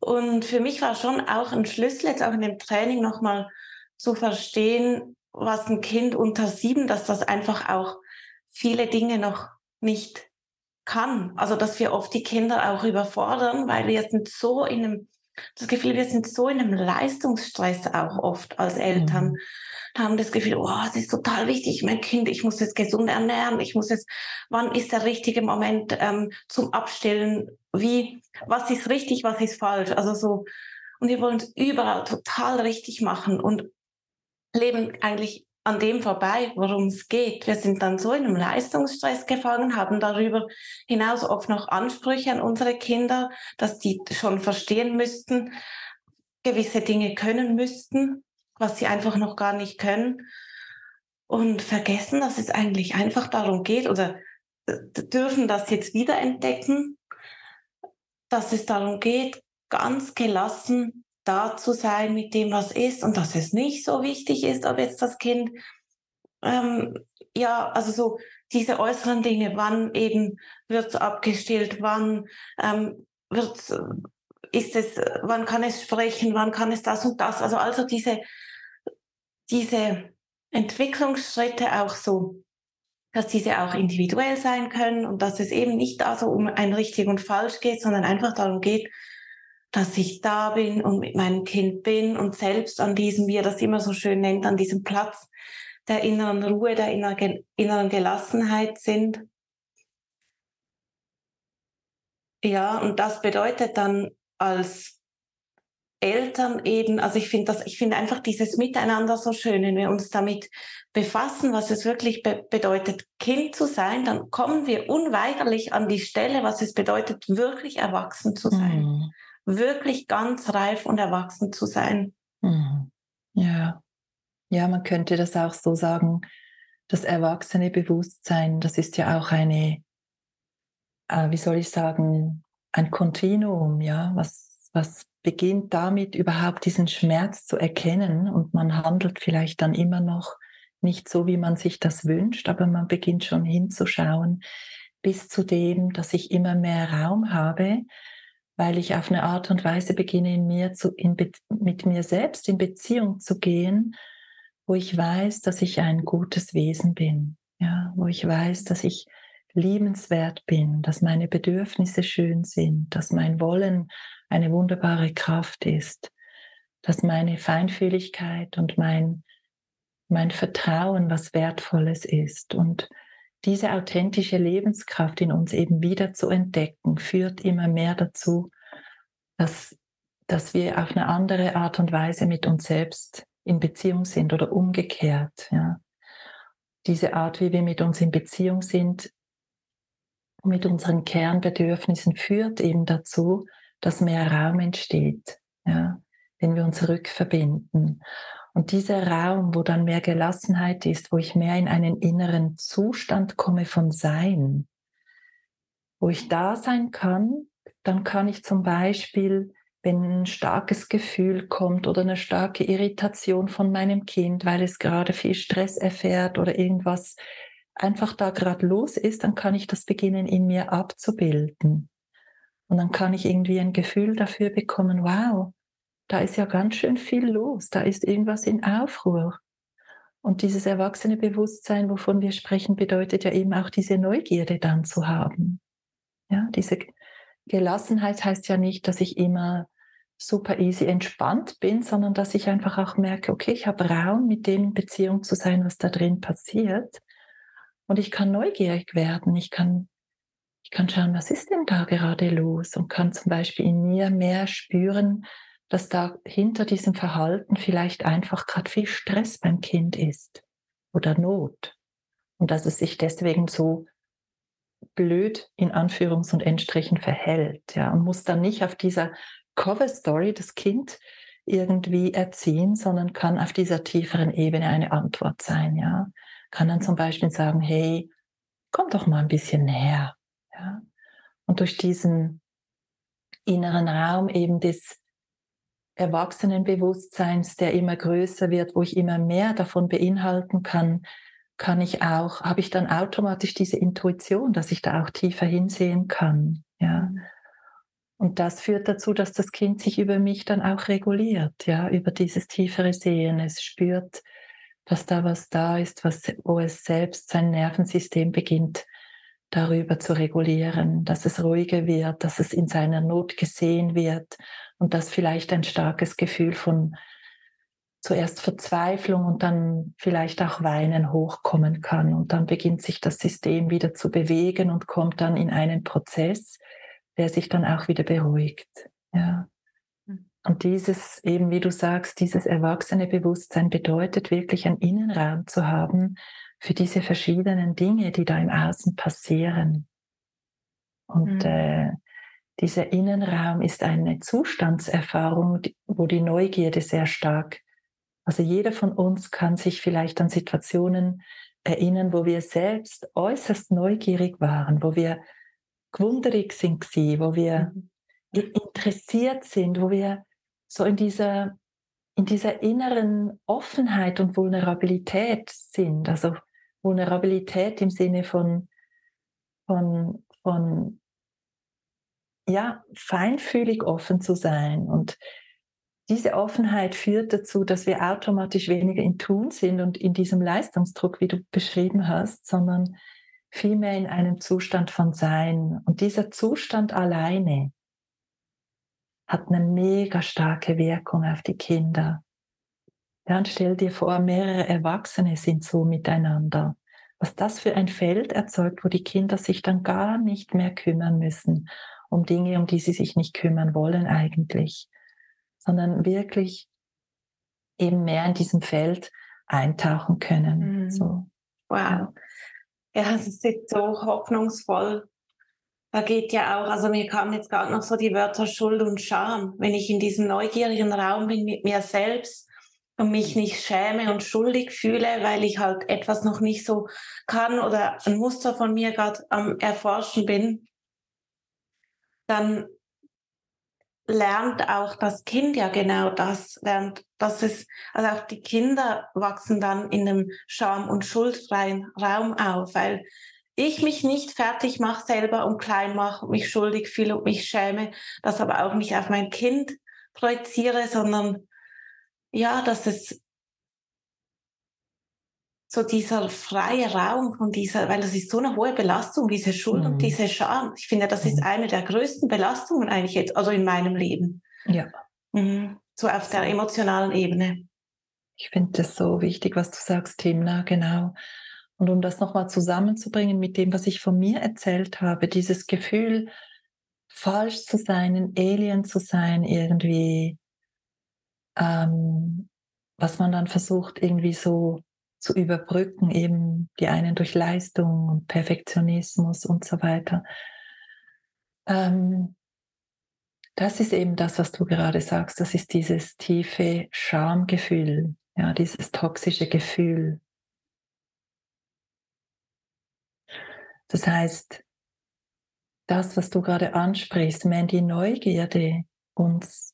S2: Und für mich war schon auch ein Schlüssel, jetzt auch in dem Training nochmal zu verstehen, was ein Kind unter sieben, dass das einfach auch viele Dinge noch nicht kann. Also, dass wir oft die Kinder auch überfordern, weil wir sind so in einem, das Gefühl, wir sind so in einem Leistungsstress auch oft als Eltern. Mhm. Haben das Gefühl, oh, es ist total wichtig, mein Kind, ich muss es gesund ernähren, ich muss es, wann ist der richtige Moment ähm, zum Abstillen? Wie, was ist richtig, was ist falsch? Also so, und wir wollen es überall total richtig machen und leben eigentlich an dem vorbei, worum es geht. Wir sind dann so in einem Leistungsstress gefangen, haben darüber hinaus oft noch Ansprüche an unsere Kinder, dass die schon verstehen müssten, gewisse Dinge können müssten, was sie einfach noch gar nicht können. Und vergessen, dass es eigentlich einfach darum geht oder dürfen das jetzt wieder entdecken, dass es darum geht, ganz gelassen da zu sein mit dem, was ist und dass es nicht so wichtig ist, ob jetzt das Kind, ähm, ja, also so diese äußeren Dinge, wann eben wird es abgestillt, wann ähm, wird ist es, wann kann es sprechen, wann kann es das und das, also also diese, diese Entwicklungsschritte auch so, dass diese auch individuell sein können und dass es eben nicht also um ein richtig und falsch geht, sondern einfach darum geht, dass ich da bin und mit meinem Kind bin und selbst an diesem, wie er das immer so schön nennt, an diesem Platz der inneren Ruhe, der inneren Gelassenheit sind. Ja, und das bedeutet dann als Eltern eben, also ich finde das, ich finde einfach dieses Miteinander so schön, wenn wir uns damit befassen, was es wirklich be bedeutet, Kind zu sein, dann kommen wir unweigerlich an die Stelle, was es bedeutet, wirklich erwachsen zu sein. Mhm wirklich ganz reif und erwachsen zu sein.
S1: Mhm. Ja. Ja, man könnte das auch so sagen, das erwachsene Bewusstsein, das ist ja auch eine, äh, wie soll ich sagen, ein Kontinuum, ja, was, was beginnt damit, überhaupt diesen Schmerz zu erkennen und man handelt vielleicht dann immer noch nicht so, wie man sich das wünscht, aber man beginnt schon hinzuschauen bis zu dem, dass ich immer mehr Raum habe, weil ich auf eine Art und Weise beginne, in mir zu, in, mit mir selbst in Beziehung zu gehen, wo ich weiß, dass ich ein gutes Wesen bin, ja, wo ich weiß, dass ich liebenswert bin, dass meine Bedürfnisse schön sind, dass mein Wollen eine wunderbare Kraft ist, dass meine Feinfühligkeit und mein, mein Vertrauen was Wertvolles ist. Und diese authentische Lebenskraft in uns eben wieder zu entdecken, führt immer mehr dazu, dass, dass wir auf eine andere Art und Weise mit uns selbst in Beziehung sind oder umgekehrt. Ja. Diese Art, wie wir mit uns in Beziehung sind, mit unseren Kernbedürfnissen führt eben dazu, dass mehr Raum entsteht, ja, wenn wir uns rückverbinden. Und dieser Raum, wo dann mehr Gelassenheit ist, wo ich mehr in einen inneren Zustand komme von Sein, wo ich da sein kann, dann kann ich zum Beispiel, wenn ein starkes Gefühl kommt oder eine starke Irritation von meinem Kind, weil es gerade viel Stress erfährt oder irgendwas einfach da gerade los ist, dann kann ich das beginnen in mir abzubilden. Und dann kann ich irgendwie ein Gefühl dafür bekommen, wow, da ist ja ganz schön viel los, da ist irgendwas in Aufruhr. Und dieses erwachsene Bewusstsein, wovon wir sprechen, bedeutet ja eben auch diese Neugierde dann zu haben. Ja, diese Gelassenheit heißt ja nicht, dass ich immer super easy entspannt bin, sondern dass ich einfach auch merke, okay, ich habe Raum, mit dem in Beziehung zu sein, was da drin passiert. Und ich kann neugierig werden. Ich kann, ich kann schauen, was ist denn da gerade los? Und kann zum Beispiel in mir mehr spüren, dass da hinter diesem Verhalten vielleicht einfach gerade viel Stress beim Kind ist oder Not. Und dass es sich deswegen so blöd in Anführungs- und Endstrichen verhält. Ja, und muss dann nicht auf dieser Cover Story das Kind irgendwie erziehen, sondern kann auf dieser tieferen Ebene eine Antwort sein. Ja, kann dann zum Beispiel sagen, hey, komm doch mal ein bisschen näher. Ja? Und durch diesen inneren Raum eben des Erwachsenenbewusstseins, der immer größer wird, wo ich immer mehr davon beinhalten kann, kann ich auch, habe ich dann automatisch diese Intuition, dass ich da auch tiefer hinsehen kann. Ja. Mhm. Und das führt dazu, dass das Kind sich über mich dann auch reguliert, ja, über dieses tiefere Sehen. Es spürt, dass da was da ist, was, wo es selbst sein Nervensystem beginnt darüber zu regulieren, dass es ruhiger wird, dass es in seiner Not gesehen wird und dass vielleicht ein starkes Gefühl von zuerst Verzweiflung und dann vielleicht auch Weinen hochkommen kann. Und dann beginnt sich das System wieder zu bewegen und kommt dann in einen Prozess, der sich dann auch wieder beruhigt. Ja. Und dieses, eben wie du sagst, dieses erwachsene Bewusstsein bedeutet wirklich einen Innenraum zu haben für diese verschiedenen Dinge, die da im Außen passieren. Und mhm. äh, dieser Innenraum ist eine Zustandserfahrung, wo die Neugierde sehr stark, also jeder von uns kann sich vielleicht an Situationen erinnern, wo wir selbst äußerst neugierig waren, wo wir gewunderig sind, wo wir mhm. interessiert sind, wo wir so in dieser, in dieser inneren Offenheit und Vulnerabilität sind. Also Vulnerabilität im Sinne von, von, von ja, feinfühlig offen zu sein. Und diese Offenheit führt dazu, dass wir automatisch weniger in Tun sind und in diesem Leistungsdruck, wie du beschrieben hast, sondern vielmehr in einem Zustand von Sein. Und dieser Zustand alleine hat eine mega starke Wirkung auf die Kinder. Dann stell dir vor, mehrere Erwachsene sind so miteinander. Was das für ein Feld erzeugt, wo die Kinder sich dann gar nicht mehr kümmern müssen um Dinge, um die sie sich nicht kümmern wollen eigentlich, sondern wirklich eben mehr in diesem Feld eintauchen können. Mhm. So.
S2: Wow. Ja, es ist so hoffnungsvoll, da geht ja auch, also mir kamen jetzt gerade noch so die Wörter Schuld und Scham. Wenn ich in diesem neugierigen Raum bin mit mir selbst und mich nicht schäme und schuldig fühle, weil ich halt etwas noch nicht so kann oder ein Muster von mir gerade am Erforschen bin, dann lernt auch das Kind ja genau das, lernt, dass es, also auch die Kinder wachsen dann in einem scham- und schuldfreien Raum auf, weil ich mich nicht fertig mache selber und klein mache, mich schuldig fühle und mich schäme, das aber auch nicht auf mein Kind projiziere, sondern ja, dass es so dieser freie Raum von dieser, weil das ist so eine hohe Belastung, diese Schuld mhm. und diese Scham. Ich finde, das ist mhm. eine der größten Belastungen eigentlich jetzt, also in meinem Leben.
S1: Ja.
S2: Mhm. So auf der emotionalen Ebene.
S1: Ich finde das so wichtig, was du sagst, Timna, genau. Und um das nochmal zusammenzubringen mit dem, was ich von mir erzählt habe, dieses Gefühl, falsch zu sein, ein Alien zu sein, irgendwie, ähm, was man dann versucht, irgendwie so zu überbrücken, eben die einen durch Leistung und Perfektionismus und so weiter. Ähm, das ist eben das, was du gerade sagst. Das ist dieses tiefe Schamgefühl, ja, dieses toxische Gefühl. Das heißt, das, was du gerade ansprichst, in die Neugierde, uns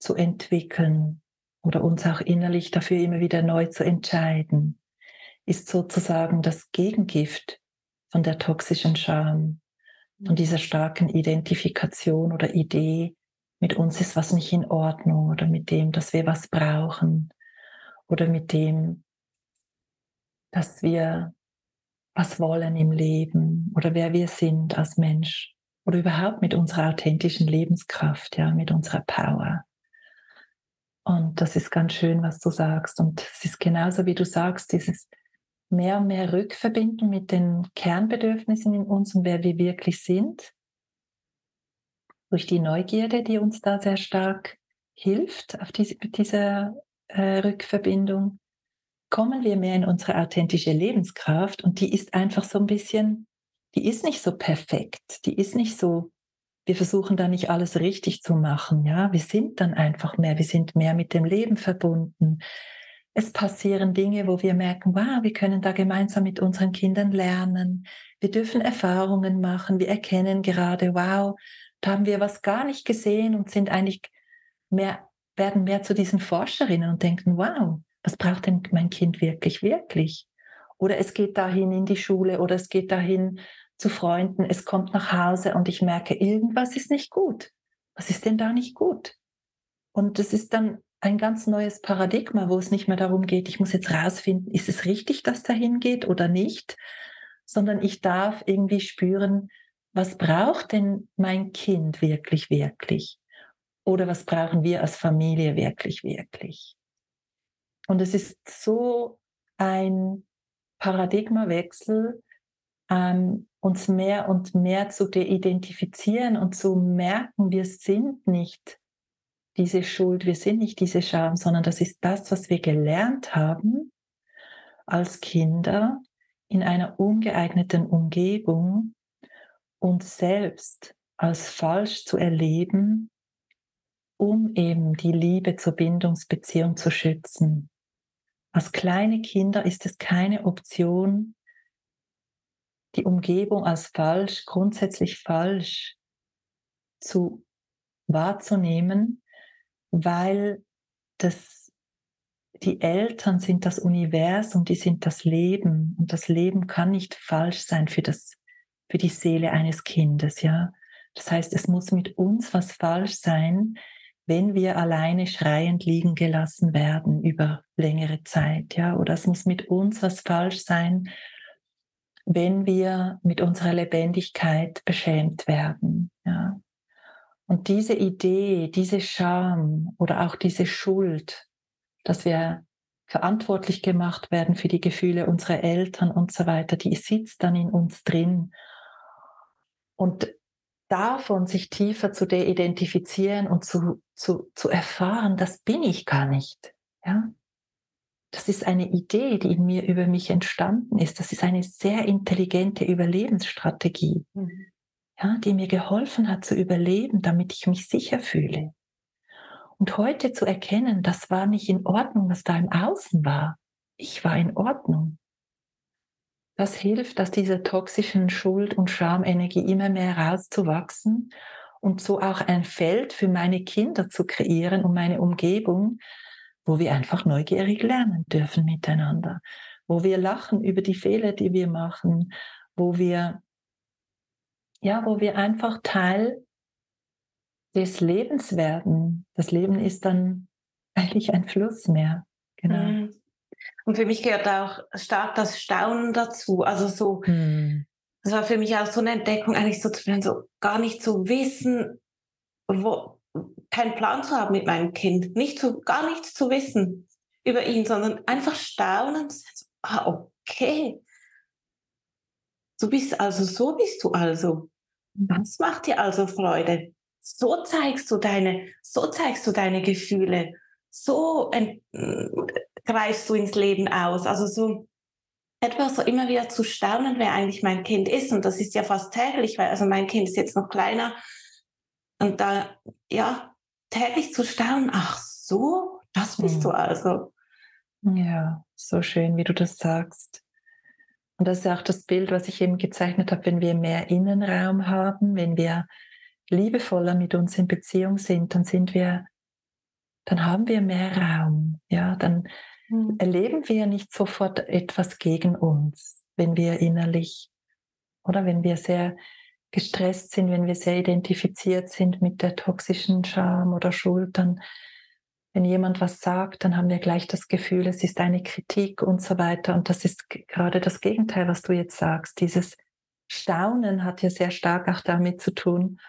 S1: zu entwickeln oder uns auch innerlich dafür immer wieder neu zu entscheiden, ist sozusagen das Gegengift von der toxischen Scham von dieser starken Identifikation oder Idee, mit uns ist was nicht in Ordnung oder mit dem, dass wir was brauchen oder mit dem, dass wir was wollen im Leben oder wer wir sind als Mensch oder überhaupt mit unserer authentischen Lebenskraft, ja, mit unserer Power. Und das ist ganz schön, was du sagst. Und es ist genauso, wie du sagst, dieses mehr und mehr rückverbinden mit den Kernbedürfnissen in uns und wer wir wirklich sind. Durch die Neugierde, die uns da sehr stark hilft auf diese, dieser äh, Rückverbindung, kommen wir mehr in unsere authentische Lebenskraft und die ist einfach so ein bisschen, die ist nicht so perfekt, die ist nicht so, wir versuchen da nicht alles richtig zu machen, ja, wir sind dann einfach mehr, wir sind mehr mit dem Leben verbunden, es passieren Dinge, wo wir merken, wow, wir können da gemeinsam mit unseren Kindern lernen. Wir dürfen Erfahrungen machen. Wir erkennen gerade, wow, da haben wir was gar nicht gesehen und sind eigentlich mehr, werden mehr zu diesen Forscherinnen und denken, wow, was braucht denn mein Kind wirklich, wirklich? Oder es geht dahin in die Schule oder es geht dahin zu Freunden, es kommt nach Hause und ich merke, irgendwas ist nicht gut. Was ist denn da nicht gut? Und das ist dann ein ganz neues Paradigma, wo es nicht mehr darum geht, ich muss jetzt rausfinden, ist es richtig, dass dahin geht oder nicht, sondern ich darf irgendwie spüren, was braucht denn mein Kind wirklich, wirklich? Oder was brauchen wir als Familie wirklich, wirklich? Und es ist so ein Paradigmawechsel, ähm, uns mehr und mehr zu identifizieren und zu merken, wir sind nicht diese Schuld, wir sind nicht diese Scham, sondern das ist das, was wir gelernt haben als Kinder in einer ungeeigneten Umgebung, uns selbst als falsch zu erleben, um eben die Liebe zur Bindungsbeziehung zu schützen. Als kleine Kinder ist es keine Option, die Umgebung als falsch, grundsätzlich falsch zu wahrzunehmen, weil das, die Eltern sind das Universum, die sind das Leben und das Leben kann nicht falsch sein für das, für die Seele eines Kindes, ja. Das heißt, es muss mit uns was falsch sein, wenn wir alleine schreiend liegen gelassen werden über längere Zeit, ja. Oder es muss mit uns was falsch sein, wenn wir mit unserer Lebendigkeit beschämt werden, ja. Und diese Idee, diese Scham oder auch diese Schuld, dass wir verantwortlich gemacht werden für die Gefühle unserer Eltern und so weiter, die sitzt dann in uns drin. Und davon sich tiefer zu deidentifizieren und zu, zu, zu erfahren, das bin ich gar nicht. Ja? Das ist eine Idee, die in mir über mich entstanden ist. Das ist eine sehr intelligente Überlebensstrategie. Mhm ja, die mir geholfen hat zu überleben, damit ich mich sicher fühle. Und heute zu erkennen, das war nicht in Ordnung, was da im Außen war. Ich war in Ordnung. Das hilft, dass diese toxischen Schuld- und Schamenergie immer mehr rauszuwachsen und so auch ein Feld für meine Kinder zu kreieren und meine Umgebung, wo wir einfach neugierig lernen dürfen miteinander, wo wir lachen über die Fehler, die wir machen, wo wir ja, wo wir einfach Teil des Lebens werden. Das Leben ist dann *laughs* eigentlich ein Fluss mehr. Genau. Mhm.
S2: Und für mich gehört auch stark das Staunen dazu. Also so, mhm. das war für mich auch so eine Entdeckung, eigentlich so zu so gar nicht zu wissen, wo, keinen Plan zu haben mit meinem Kind, nicht zu, gar nichts zu wissen über ihn, sondern einfach staunen. Ah, okay, Du bist also, so bist du also. Das macht dir also Freude. So zeigst du deine, so zeigst du deine Gefühle. So greifst du ins Leben aus? Also so etwas so immer wieder zu staunen, wer eigentlich mein Kind ist. Und das ist ja fast täglich, weil also mein Kind ist jetzt noch kleiner. Und da, ja, täglich zu staunen, ach so, das bist mhm. du also.
S1: Ja, so schön, wie du das sagst. Und das ist auch das Bild, was ich eben gezeichnet habe, wenn wir mehr Innenraum haben, wenn wir liebevoller mit uns in Beziehung sind, dann sind wir, dann haben wir mehr Raum. Ja, dann mhm. erleben wir nicht sofort etwas gegen uns, wenn wir innerlich oder wenn wir sehr gestresst sind, wenn wir sehr identifiziert sind mit der toxischen Scham oder Schuld, dann wenn jemand was sagt, dann haben wir gleich das Gefühl, es ist eine Kritik und so weiter. Und das ist gerade das Gegenteil, was du jetzt sagst. Dieses Staunen hat ja sehr stark auch damit zu tun,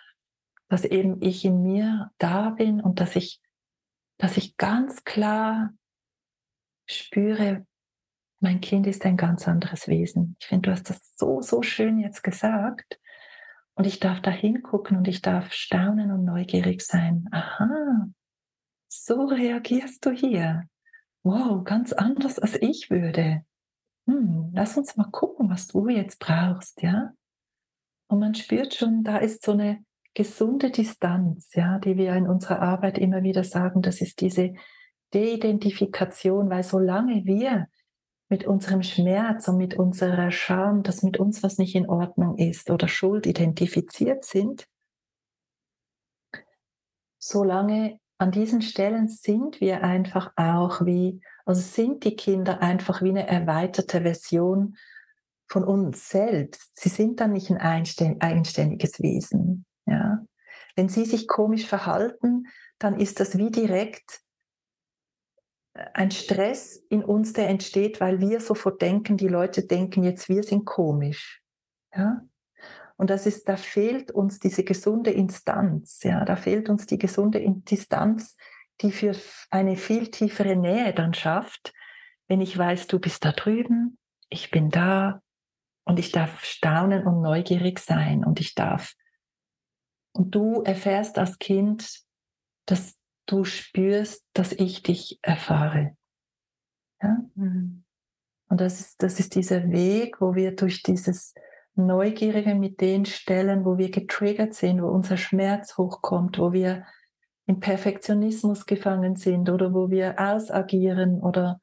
S1: dass eben ich in mir da bin und dass ich, dass ich ganz klar spüre, mein Kind ist ein ganz anderes Wesen. Ich finde, du hast das so, so schön jetzt gesagt. Und ich darf da hingucken und ich darf staunen und neugierig sein. Aha, so reagierst du hier. Wow, ganz anders als ich würde. Hm, lass uns mal gucken, was du jetzt brauchst, ja? Und man spürt schon, da ist so eine gesunde Distanz, ja, die wir in unserer Arbeit immer wieder sagen, das ist diese De-Identifikation, weil solange wir mit unserem Schmerz und mit unserer Scham, dass mit uns was nicht in Ordnung ist oder Schuld identifiziert sind, solange an diesen Stellen sind wir einfach auch wie, also sind die Kinder einfach wie eine erweiterte Version von uns selbst. Sie sind dann nicht ein eigenständiges Wesen. Ja? Wenn sie sich komisch verhalten, dann ist das wie direkt ein Stress in uns, der entsteht, weil wir sofort denken, die Leute denken jetzt, wir sind komisch. Ja? Und das ist, da fehlt uns diese gesunde Instanz, ja, da fehlt uns die gesunde Distanz, die für eine viel tiefere Nähe dann schafft, wenn ich weiß, du bist da drüben, ich bin da und ich darf staunen und neugierig sein und ich darf. Und du erfährst als Kind, dass du spürst, dass ich dich erfahre. Ja? Mhm. Und das ist, das ist dieser Weg, wo wir durch dieses Neugierige mit den Stellen, wo wir getriggert sind, wo unser Schmerz hochkommt, wo wir im Perfektionismus gefangen sind oder wo wir ausagieren oder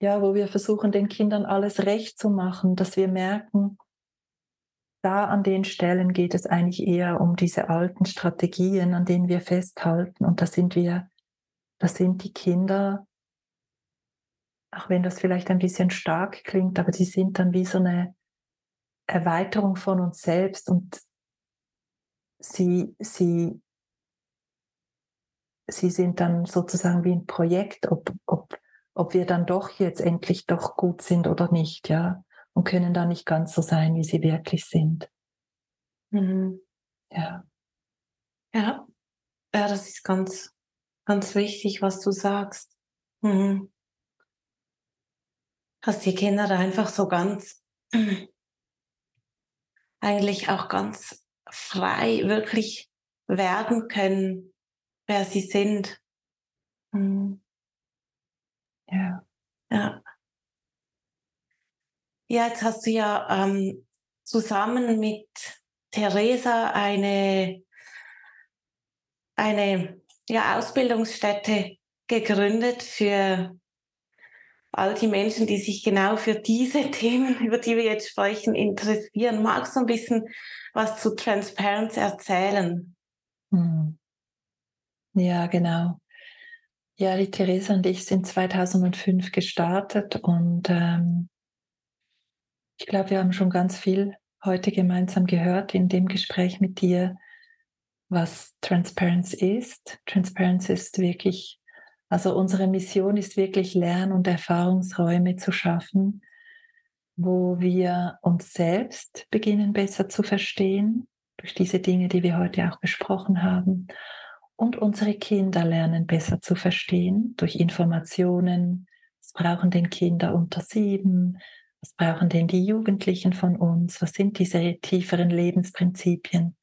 S1: ja, wo wir versuchen, den Kindern alles recht zu machen, dass wir merken, da an den Stellen geht es eigentlich eher um diese alten Strategien, an denen wir festhalten. Und da sind wir, da sind die Kinder, auch wenn das vielleicht ein bisschen stark klingt, aber die sind dann wie so eine Erweiterung von uns selbst und sie, sie, sie sind dann sozusagen wie ein Projekt, ob, ob, ob wir dann doch jetzt endlich doch gut sind oder nicht, ja, und können da nicht ganz so sein, wie sie wirklich sind.
S2: Mhm. Ja. Ja. Ja, das ist ganz, ganz wichtig, was du sagst. Mhm. Dass die Kinder da einfach so ganz *clears throat* eigentlich auch ganz frei wirklich werden können, wer sie sind. Mhm. Ja. Ja. Ja, jetzt hast du ja ähm, zusammen mit Theresa eine, eine ja, Ausbildungsstätte gegründet für all die Menschen, die sich genau für diese *laughs* Themen, über die wir jetzt sprechen, interessieren. Magst du ein bisschen was zu Transparency erzählen? Hm.
S1: Ja, genau. Ja, die Theresa und ich sind 2005 gestartet und ähm, ich glaube, wir haben schon ganz viel heute gemeinsam gehört in dem Gespräch mit dir, was Transparency ist. Transparency ist wirklich also unsere Mission ist wirklich Lern- und Erfahrungsräume zu schaffen, wo wir uns selbst beginnen besser zu verstehen, durch diese Dinge, die wir heute auch besprochen haben, und unsere Kinder lernen besser zu verstehen durch Informationen. Was brauchen denn Kinder unter sieben? Was brauchen denn die Jugendlichen von uns? Was sind diese tieferen Lebensprinzipien?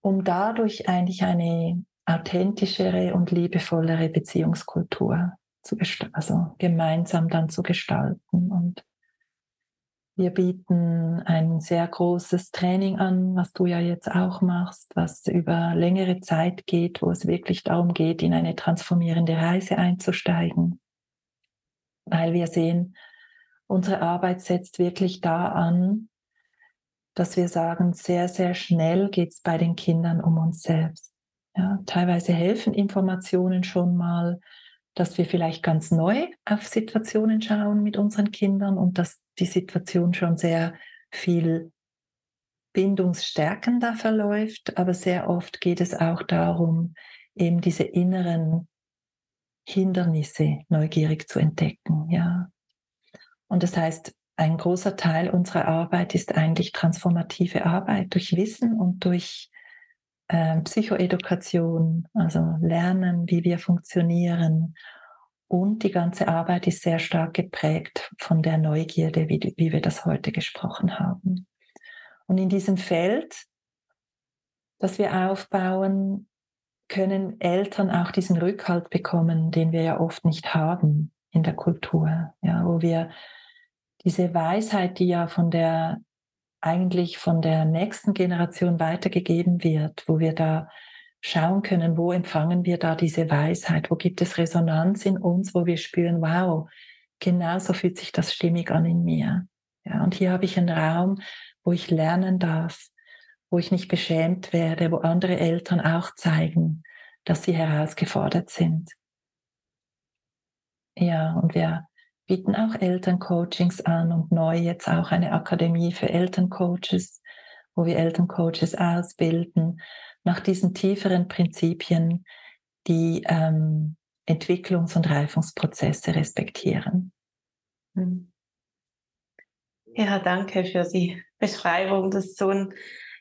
S1: Um dadurch eigentlich eine authentischere und liebevollere Beziehungskultur zu also gemeinsam dann zu gestalten. Und wir bieten ein sehr großes Training an, was du ja jetzt auch machst, was über längere Zeit geht, wo es wirklich darum geht, in eine transformierende Reise einzusteigen. Weil wir sehen, unsere Arbeit setzt wirklich da an, dass wir sagen, sehr, sehr schnell geht es bei den Kindern um uns selbst. Ja, teilweise helfen Informationen schon mal, dass wir vielleicht ganz neu auf Situationen schauen mit unseren Kindern und dass die Situation schon sehr viel bindungsstärkender verläuft, aber sehr oft geht es auch darum, eben diese inneren Hindernisse neugierig zu entdecken, ja. Und das heißt, ein großer Teil unserer Arbeit ist eigentlich transformative Arbeit durch Wissen und durch äh, Psychoedukation, also Lernen, wie wir funktionieren. Und die ganze Arbeit ist sehr stark geprägt von der Neugierde, wie, wie wir das heute gesprochen haben. Und in diesem Feld, das wir aufbauen, können Eltern auch diesen Rückhalt bekommen, den wir ja oft nicht haben in der Kultur, ja, wo wir diese Weisheit, die ja von der eigentlich von der nächsten Generation weitergegeben wird, wo wir da schauen können, wo empfangen wir da diese Weisheit, wo gibt es Resonanz in uns, wo wir spüren, wow, genau so fühlt sich das stimmig an in mir. Ja, und hier habe ich einen Raum, wo ich lernen darf, wo ich nicht beschämt werde, wo andere Eltern auch zeigen, dass sie herausgefordert sind. Ja, und wir bieten auch Elterncoachings an und neu jetzt auch eine Akademie für Elterncoaches, wo wir Elterncoaches ausbilden nach diesen tieferen Prinzipien, die ähm, Entwicklungs- und Reifungsprozesse respektieren.
S2: Hm. Ja, danke für die Beschreibung. Das so ein,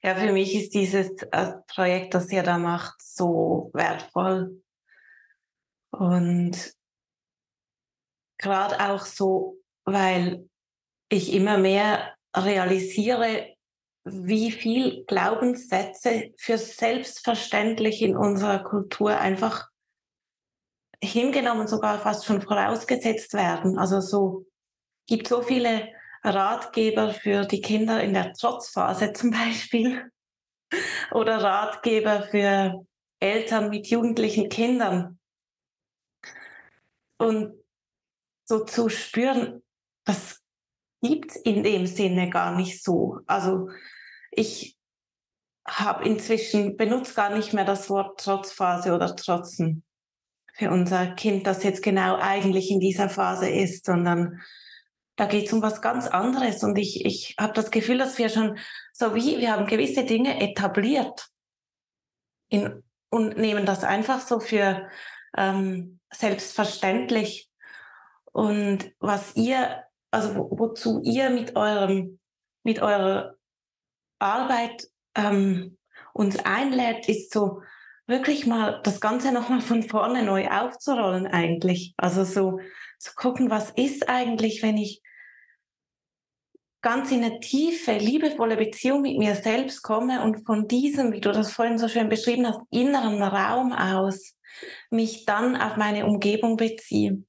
S2: ja, für mich ist dieses äh, Projekt, das ihr da macht, so wertvoll. Und gerade auch so, weil ich immer mehr realisiere, wie viel Glaubenssätze für selbstverständlich in unserer Kultur einfach hingenommen, sogar fast schon vorausgesetzt werden. Also so gibt so viele Ratgeber für die Kinder in der Trotzphase *laughs* zum Beispiel oder Ratgeber für Eltern mit jugendlichen Kindern. Und so zu spüren, das gibt es in dem Sinne gar nicht so. Also ich habe inzwischen benutzt gar nicht mehr das Wort Trotzphase oder Trotzen für unser Kind, das jetzt genau eigentlich in dieser Phase ist, sondern da geht es um was ganz anderes. Und ich, ich habe das Gefühl, dass wir schon so wie, wir haben gewisse Dinge etabliert in, und nehmen das einfach so für ähm, selbstverständlich. Und was ihr, also wo, wozu ihr mit eurem, mit eurer Arbeit ähm, uns einlädt, ist so wirklich mal das Ganze nochmal von vorne neu aufzurollen eigentlich. Also so zu gucken, was ist eigentlich, wenn ich ganz in eine tiefe, liebevolle Beziehung mit mir selbst komme und von diesem, wie du das vorhin so schön beschrieben hast, inneren Raum aus mich dann auf meine Umgebung beziehe.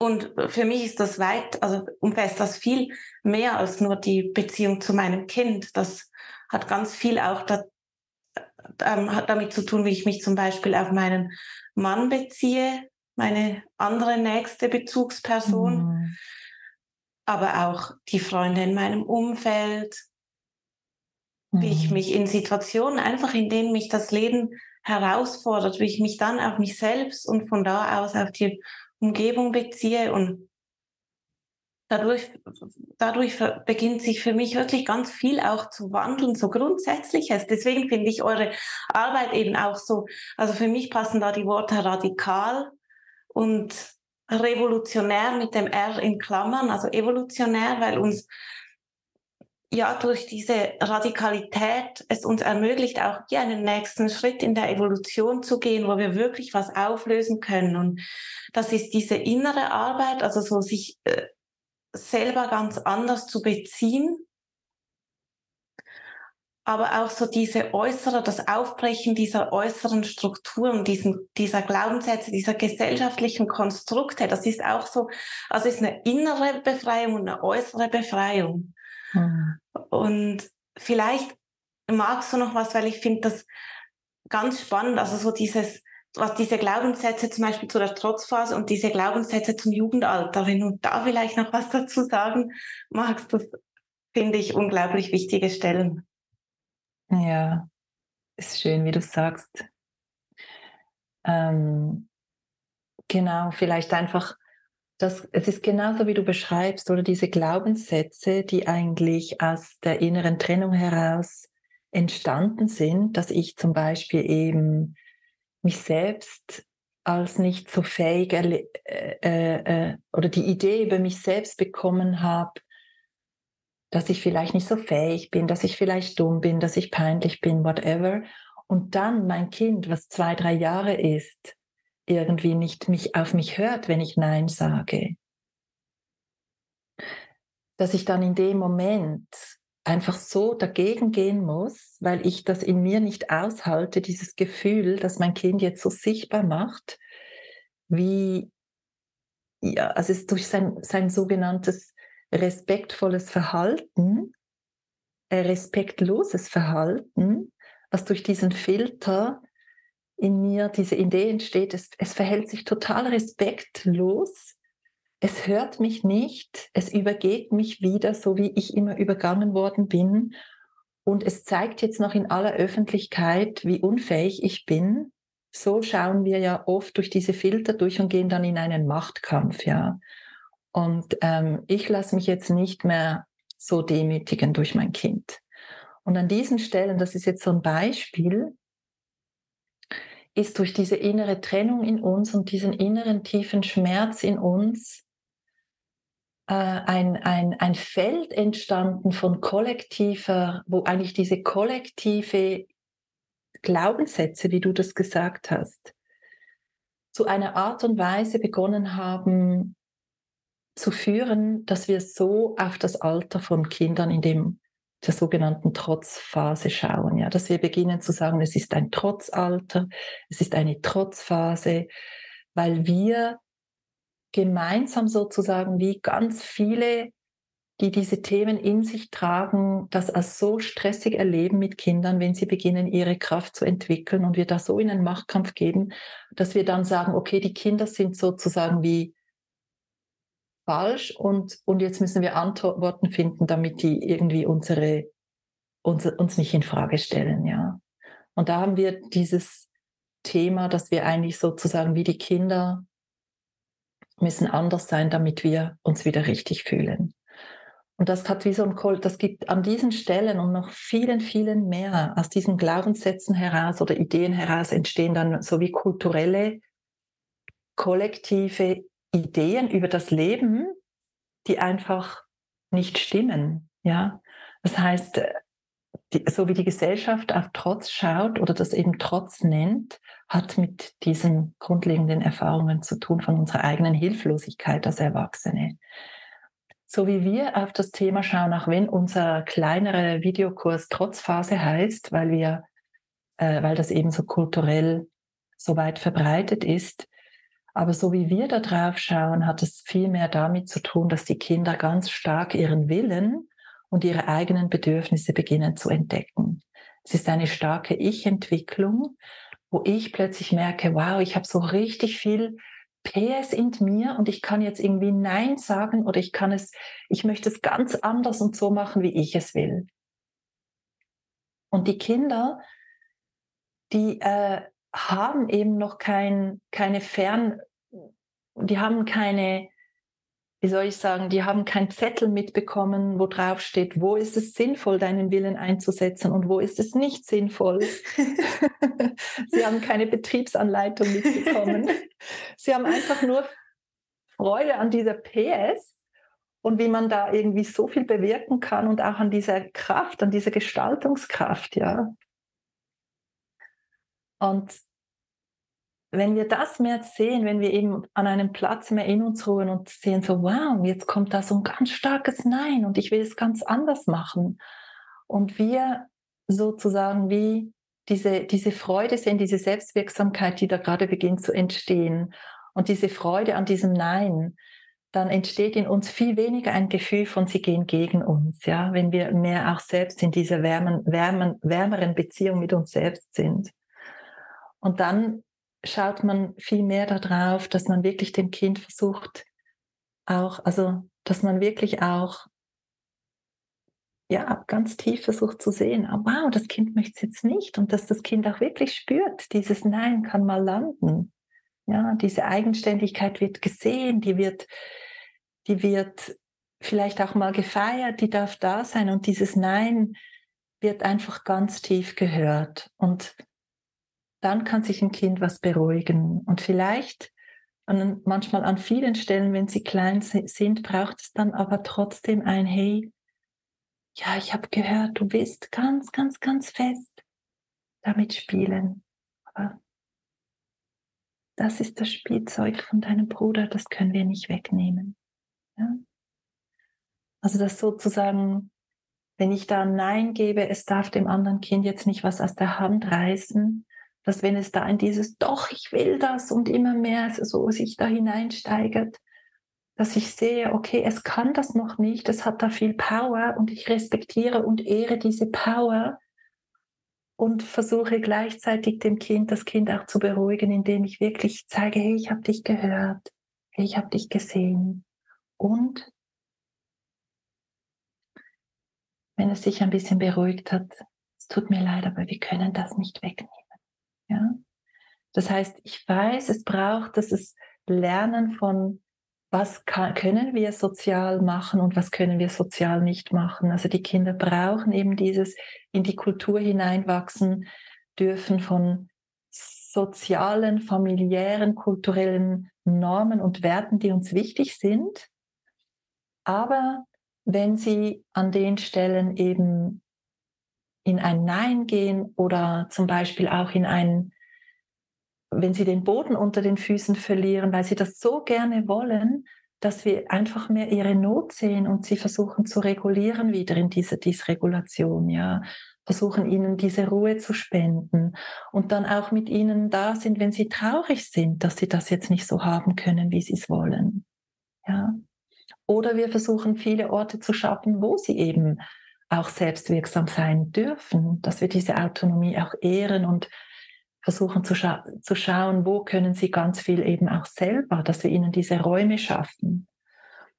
S2: Und für mich ist das weit, also umfasst das viel mehr als nur die Beziehung zu meinem Kind. Das hat ganz viel auch da, ähm, hat damit zu tun, wie ich mich zum Beispiel auf meinen Mann beziehe, meine andere nächste Bezugsperson, mhm. Aber auch die Freunde in meinem Umfeld, mhm. wie ich mhm. mich in Situationen einfach, in denen mich das Leben herausfordert, wie ich mich dann auf mich selbst und von da aus auf die Umgebung beziehe und dadurch, dadurch beginnt sich für mich wirklich ganz viel auch zu wandeln, so Grundsätzliches. Deswegen finde ich eure Arbeit eben auch so, also für mich passen da die Worte radikal und revolutionär mit dem R in Klammern, also evolutionär, weil uns ja durch diese Radikalität es uns ermöglicht, auch hier einen nächsten Schritt in der Evolution zu gehen, wo wir wirklich was auflösen können. Und das ist diese innere Arbeit, also so sich äh, selber ganz anders zu beziehen, aber auch so diese äußere, das Aufbrechen dieser äußeren Strukturen, diesen, dieser Glaubenssätze, dieser gesellschaftlichen Konstrukte, das ist auch so, also ist eine innere Befreiung und eine äußere Befreiung. Mhm. Und vielleicht magst du noch was, weil ich finde das ganz spannend, also so dieses, was diese Glaubenssätze zum Beispiel zu der Trotzphase und diese Glaubenssätze zum Jugendalter, wenn du da vielleicht noch was dazu sagen magst, das finde ich unglaublich wichtige Stellen.
S1: Ja, ist schön, wie du sagst. Ähm, genau, vielleicht einfach, das, es ist genauso, wie du beschreibst, oder diese Glaubenssätze, die eigentlich aus der inneren Trennung heraus entstanden sind, dass ich zum Beispiel eben mich selbst als nicht so fähig äh, äh, oder die Idee über mich selbst bekommen habe, dass ich vielleicht nicht so fähig bin, dass ich vielleicht dumm bin, dass ich peinlich bin, whatever. Und dann mein Kind, was zwei, drei Jahre ist, irgendwie nicht mich auf mich hört, wenn ich Nein sage. Dass ich dann in dem Moment einfach so dagegen gehen muss, weil ich das in mir nicht aushalte, dieses Gefühl, dass mein Kind jetzt so sichtbar macht, wie, ja, also es durch sein, sein sogenanntes respektvolles Verhalten, äh, respektloses Verhalten, was durch diesen Filter in mir diese Idee entsteht, es, es verhält sich total respektlos, es hört mich nicht, es übergeht mich wieder, so wie ich immer übergangen worden bin. Und es zeigt jetzt noch in aller Öffentlichkeit, wie unfähig ich bin. So schauen wir ja oft durch diese Filter durch und gehen dann in einen Machtkampf, ja. Und ähm, ich lasse mich jetzt nicht mehr so demütigen durch mein Kind. Und an diesen Stellen, das ist jetzt so ein Beispiel, ist durch diese innere Trennung in uns und diesen inneren tiefen Schmerz in uns äh, ein, ein, ein Feld entstanden von kollektiver, wo eigentlich diese kollektive Glaubenssätze, wie du das gesagt hast, zu einer Art und Weise begonnen haben, zu führen, dass wir so auf das Alter von Kindern in dem der sogenannten Trotzphase schauen, ja, dass wir beginnen zu sagen, es ist ein Trotzalter, es ist eine Trotzphase, weil wir gemeinsam sozusagen wie ganz viele, die diese Themen in sich tragen, das als so stressig erleben mit Kindern, wenn sie beginnen, ihre Kraft zu entwickeln und wir da so in einen Machtkampf gehen, dass wir dann sagen, okay, die Kinder sind sozusagen wie falsch und, und jetzt müssen wir Antworten finden, damit die irgendwie unsere, unser, uns nicht in Frage stellen, ja. Und da haben wir dieses Thema, dass wir eigentlich sozusagen wie die Kinder müssen anders sein, damit wir uns wieder richtig fühlen. Und das hat wie so ein Kohl, das gibt an diesen Stellen und noch vielen, vielen mehr aus diesen Glaubenssätzen heraus oder Ideen heraus entstehen dann so wie kulturelle, kollektive Ideen über das Leben, die einfach nicht stimmen. Ja, das heißt, die, so wie die Gesellschaft auf Trotz schaut oder das eben Trotz nennt, hat mit diesen grundlegenden Erfahrungen zu tun von unserer eigenen Hilflosigkeit als Erwachsene. So wie wir auf das Thema schauen, auch wenn unser kleinerer Videokurs Trotzphase heißt, weil wir, äh, weil das eben so kulturell so weit verbreitet ist, aber so wie wir da drauf schauen, hat es viel mehr damit zu tun, dass die Kinder ganz stark ihren Willen und ihre eigenen Bedürfnisse beginnen zu entdecken. Es ist eine starke Ich-Entwicklung, wo ich plötzlich merke, wow, ich habe so richtig viel PS in mir und ich kann jetzt irgendwie Nein sagen oder ich kann es, ich möchte es ganz anders und so machen, wie ich es will. Und die Kinder, die äh, haben eben noch kein, keine Fern, die haben keine, wie soll ich sagen, die haben keinen Zettel mitbekommen, wo drauf steht, wo ist es sinnvoll, deinen Willen einzusetzen und wo ist es nicht sinnvoll. *laughs* Sie haben keine Betriebsanleitung mitbekommen. Sie haben einfach nur Freude an dieser PS und wie man da irgendwie so viel bewirken kann und auch an dieser Kraft, an dieser Gestaltungskraft, ja. Und wenn wir das mehr sehen, wenn wir eben an einem Platz mehr in uns ruhen und sehen so, wow, jetzt kommt da so ein ganz starkes Nein und ich will es ganz anders machen. Und wir sozusagen wie diese, diese Freude sehen, diese Selbstwirksamkeit, die da gerade beginnt zu entstehen und diese Freude an diesem Nein, dann entsteht in uns viel weniger ein Gefühl von, sie gehen gegen uns, ja, wenn wir mehr auch selbst in dieser wärmen, wärmen, wärmeren Beziehung mit uns selbst sind. Und dann schaut man viel mehr darauf, dass man wirklich dem Kind versucht, auch, also, dass man wirklich auch ja, ganz tief versucht zu sehen, oh, wow, das Kind möchte es jetzt nicht. Und dass das Kind auch wirklich spürt, dieses Nein kann mal landen. Ja, diese Eigenständigkeit wird gesehen, die wird, die wird vielleicht auch mal gefeiert, die darf da sein. Und dieses Nein wird einfach ganz tief gehört. Und dann kann sich ein Kind was beruhigen und vielleicht an, manchmal an vielen Stellen, wenn sie klein sind, braucht es dann aber trotzdem ein Hey, ja, ich habe gehört, du willst ganz, ganz, ganz fest damit spielen. Aber das ist das Spielzeug von deinem Bruder, das können wir nicht wegnehmen. Ja? Also das sozusagen, wenn ich da Nein gebe, es darf dem anderen Kind jetzt nicht was aus der Hand reißen, dass wenn es da in dieses Doch, ich will das und immer mehr so sich da hineinsteigert, dass ich sehe, okay, es kann das noch nicht, es hat da viel Power und ich respektiere und ehre diese Power und versuche gleichzeitig dem Kind, das Kind auch zu beruhigen, indem ich wirklich zeige, hey, ich habe dich gehört, hey, ich habe dich gesehen. Und wenn es sich ein bisschen beruhigt hat, es tut mir leid, aber wir können das nicht wegnehmen. Ja? Das heißt, ich weiß, es braucht das Lernen von was kann, können wir sozial machen und was können wir sozial nicht machen. Also die Kinder brauchen eben dieses in die Kultur hineinwachsen dürfen von sozialen, familiären, kulturellen Normen und Werten, die uns wichtig sind. Aber wenn sie an den Stellen eben in ein Nein gehen oder zum Beispiel auch in ein wenn sie den Boden unter den Füßen verlieren, weil sie das so gerne wollen, dass wir einfach mehr ihre Not sehen und sie versuchen zu regulieren wieder in dieser Dysregulation, ja, versuchen ihnen diese Ruhe zu spenden und dann auch mit ihnen da sind, wenn sie traurig sind, dass sie das jetzt nicht so haben können, wie sie es wollen, ja. Oder wir versuchen viele Orte zu schaffen, wo sie eben auch selbstwirksam sein dürfen, dass wir diese Autonomie auch ehren und versuchen zu, scha zu schauen, wo können sie ganz viel eben auch selber, dass wir ihnen diese Räume schaffen.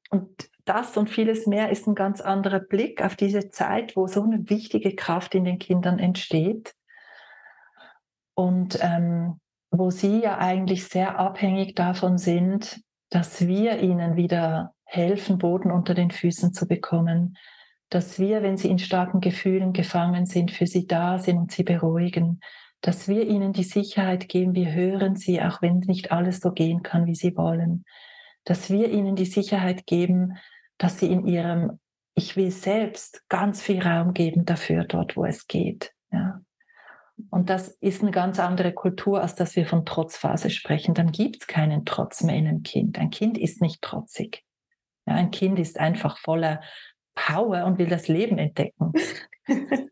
S1: Und das und vieles mehr ist ein ganz anderer Blick auf diese Zeit, wo so eine wichtige Kraft in den Kindern entsteht und ähm, wo sie ja eigentlich sehr abhängig davon sind, dass wir ihnen wieder helfen, Boden unter den Füßen zu bekommen, dass wir, wenn sie in starken Gefühlen gefangen sind, für sie da sind und sie beruhigen, dass wir ihnen die Sicherheit geben, wir hören sie, auch wenn nicht alles so gehen kann, wie sie wollen, dass wir ihnen die Sicherheit geben, dass sie in ihrem Ich will selbst ganz viel Raum geben dafür, dort, wo es geht. Ja. Und das ist eine ganz andere Kultur, als dass wir von Trotzphase sprechen. Dann gibt es keinen Trotz mehr in einem Kind. Ein Kind ist nicht trotzig. Ja, ein Kind ist einfach voller Power und will das Leben entdecken. *laughs*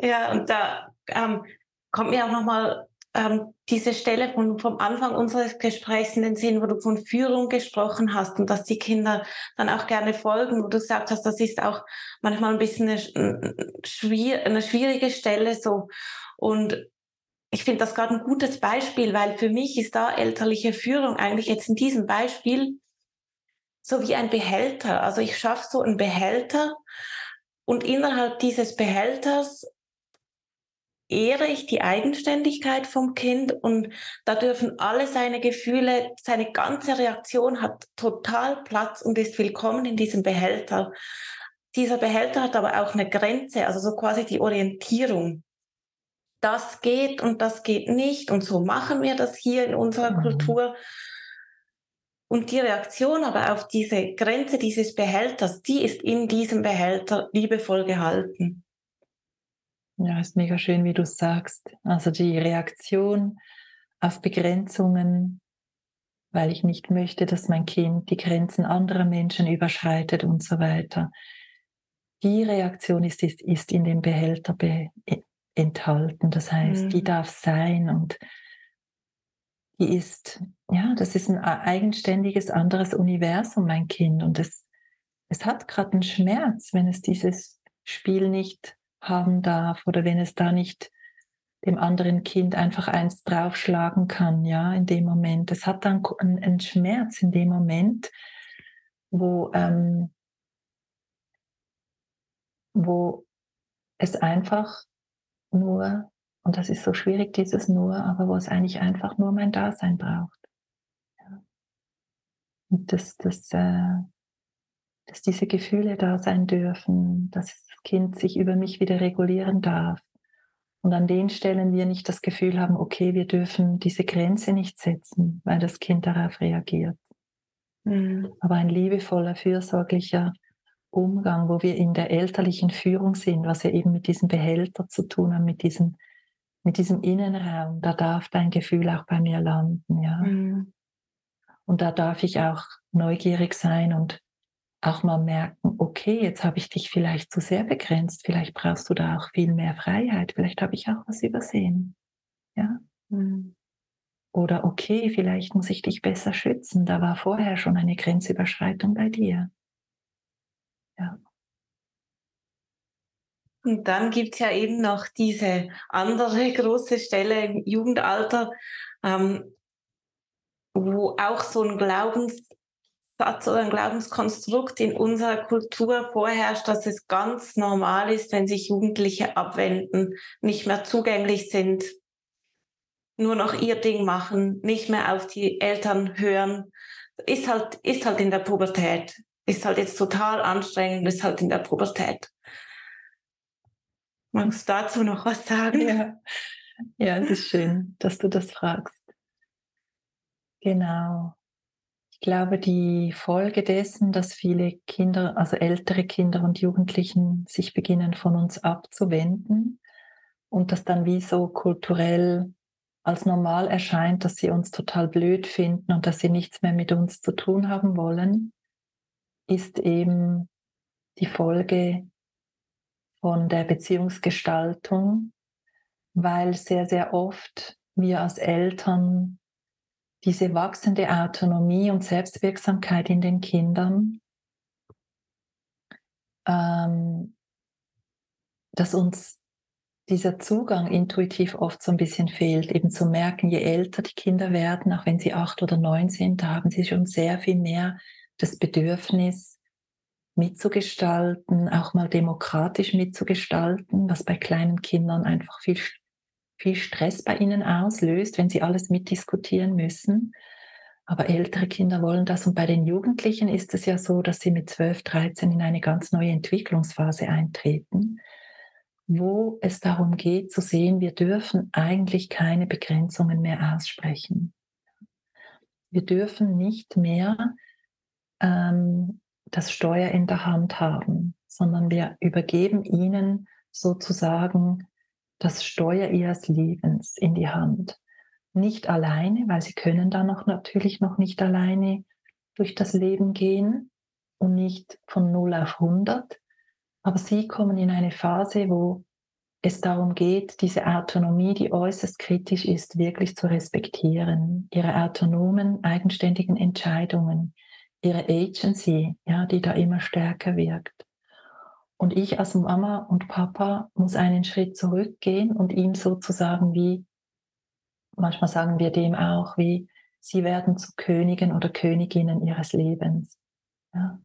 S2: ja, und da ähm, kommt mir auch nochmal ähm, diese Stelle von, vom Anfang unseres Gesprächs in den Sinn, wo du von Führung gesprochen hast und dass die Kinder dann auch gerne folgen, wo du gesagt hast, das ist auch manchmal ein bisschen eine, eine schwierige Stelle so. Und ich finde das gerade ein gutes Beispiel, weil für mich ist da elterliche Führung eigentlich jetzt in diesem Beispiel so wie ein Behälter. Also ich schaffe so einen Behälter und innerhalb dieses Behälters ehre ich die Eigenständigkeit vom Kind und da dürfen alle seine Gefühle, seine ganze Reaktion hat total Platz und ist willkommen in diesem Behälter. Dieser Behälter hat aber auch eine Grenze, also so quasi die Orientierung. Das geht und das geht nicht und so machen wir das hier in unserer mhm. Kultur. Und die Reaktion aber auf diese Grenze dieses Behälters, die ist in diesem Behälter liebevoll gehalten.
S1: Ja, ist mega schön, wie du sagst. Also die Reaktion auf Begrenzungen, weil ich nicht möchte, dass mein Kind die Grenzen anderer Menschen überschreitet und so weiter. die Reaktion ist, ist, ist in dem Behälter be enthalten. Das heißt, mhm. die darf sein und die ist, ja, das ist ein eigenständiges anderes Universum, mein Kind. Und es, es hat gerade einen Schmerz, wenn es dieses Spiel nicht haben darf oder wenn es da nicht dem anderen Kind einfach eins draufschlagen kann, ja, in dem Moment. Es hat dann einen, einen Schmerz in dem Moment, wo, ähm, wo es einfach nur, und das ist so schwierig, dieses nur, aber wo es eigentlich einfach nur mein Dasein braucht. Ja. Und dass, dass, äh, dass diese Gefühle da sein dürfen, dass das Kind sich über mich wieder regulieren darf. Und an den Stellen wir nicht das Gefühl haben, okay, wir dürfen diese Grenze nicht setzen, weil das Kind darauf reagiert. Mhm. Aber ein liebevoller, fürsorglicher Umgang, wo wir in der elterlichen Führung sind, was ja eben mit diesem Behälter zu tun hat, mit diesem, mit diesem Innenraum, da darf dein Gefühl auch bei mir landen, ja. Mhm. Und da darf ich auch neugierig sein und auch mal merken, okay, jetzt habe ich dich vielleicht zu sehr begrenzt, vielleicht brauchst du da auch viel mehr Freiheit, vielleicht habe ich auch was übersehen. Ja. Mhm. Oder okay, vielleicht muss ich dich besser schützen, da war vorher schon eine Grenzüberschreitung bei dir. Ja.
S2: Und dann gibt es ja eben noch diese andere *laughs* große Stelle im Jugendalter, ähm, wo auch so ein Glaubenssatz oder ein Glaubenskonstrukt in unserer Kultur vorherrscht, dass es ganz normal ist, wenn sich Jugendliche abwenden, nicht mehr zugänglich sind, nur noch ihr Ding machen, nicht mehr auf die Eltern hören. Ist halt, ist halt in der Pubertät ist halt jetzt total anstrengend, ist halt in der Pubertät. Magst du dazu noch was sagen?
S1: Ja. ja, es ist schön, dass du das fragst. Genau. Ich glaube, die Folge dessen, dass viele Kinder, also ältere Kinder und Jugendlichen sich beginnen von uns abzuwenden und das dann wie so kulturell als normal erscheint, dass sie uns total blöd finden und dass sie nichts mehr mit uns zu tun haben wollen, ist eben die Folge von der Beziehungsgestaltung, weil sehr, sehr oft wir als Eltern diese wachsende Autonomie und Selbstwirksamkeit in den Kindern, ähm, dass uns dieser Zugang intuitiv oft so ein bisschen fehlt, eben zu merken, je älter die Kinder werden, auch wenn sie acht oder neun sind, da haben sie schon sehr viel mehr das Bedürfnis mitzugestalten, auch mal demokratisch mitzugestalten, was bei kleinen Kindern einfach viel, viel Stress bei ihnen auslöst, wenn sie alles mitdiskutieren müssen. Aber ältere Kinder wollen das. Und bei den Jugendlichen ist es ja so, dass sie mit 12, 13 in eine ganz neue Entwicklungsphase eintreten, wo es darum geht zu sehen, wir dürfen eigentlich keine Begrenzungen mehr aussprechen. Wir dürfen nicht mehr ähm, das Steuer in der Hand haben, sondern wir übergeben ihnen sozusagen das Steuer ihres Lebens in die Hand. Nicht alleine, weil sie können dann noch natürlich noch nicht alleine durch das Leben gehen und nicht von 0 auf 100, aber sie kommen in eine Phase, wo es darum geht, diese Autonomie, die äußerst kritisch ist, wirklich zu respektieren, ihre autonomen, eigenständigen Entscheidungen, ihre Agency, ja, die da immer stärker wirkt. Und ich als Mama und Papa muss einen Schritt zurückgehen und ihm sozusagen wie, manchmal sagen wir dem auch, wie, sie werden zu Königen oder Königinnen ihres Lebens. Ja.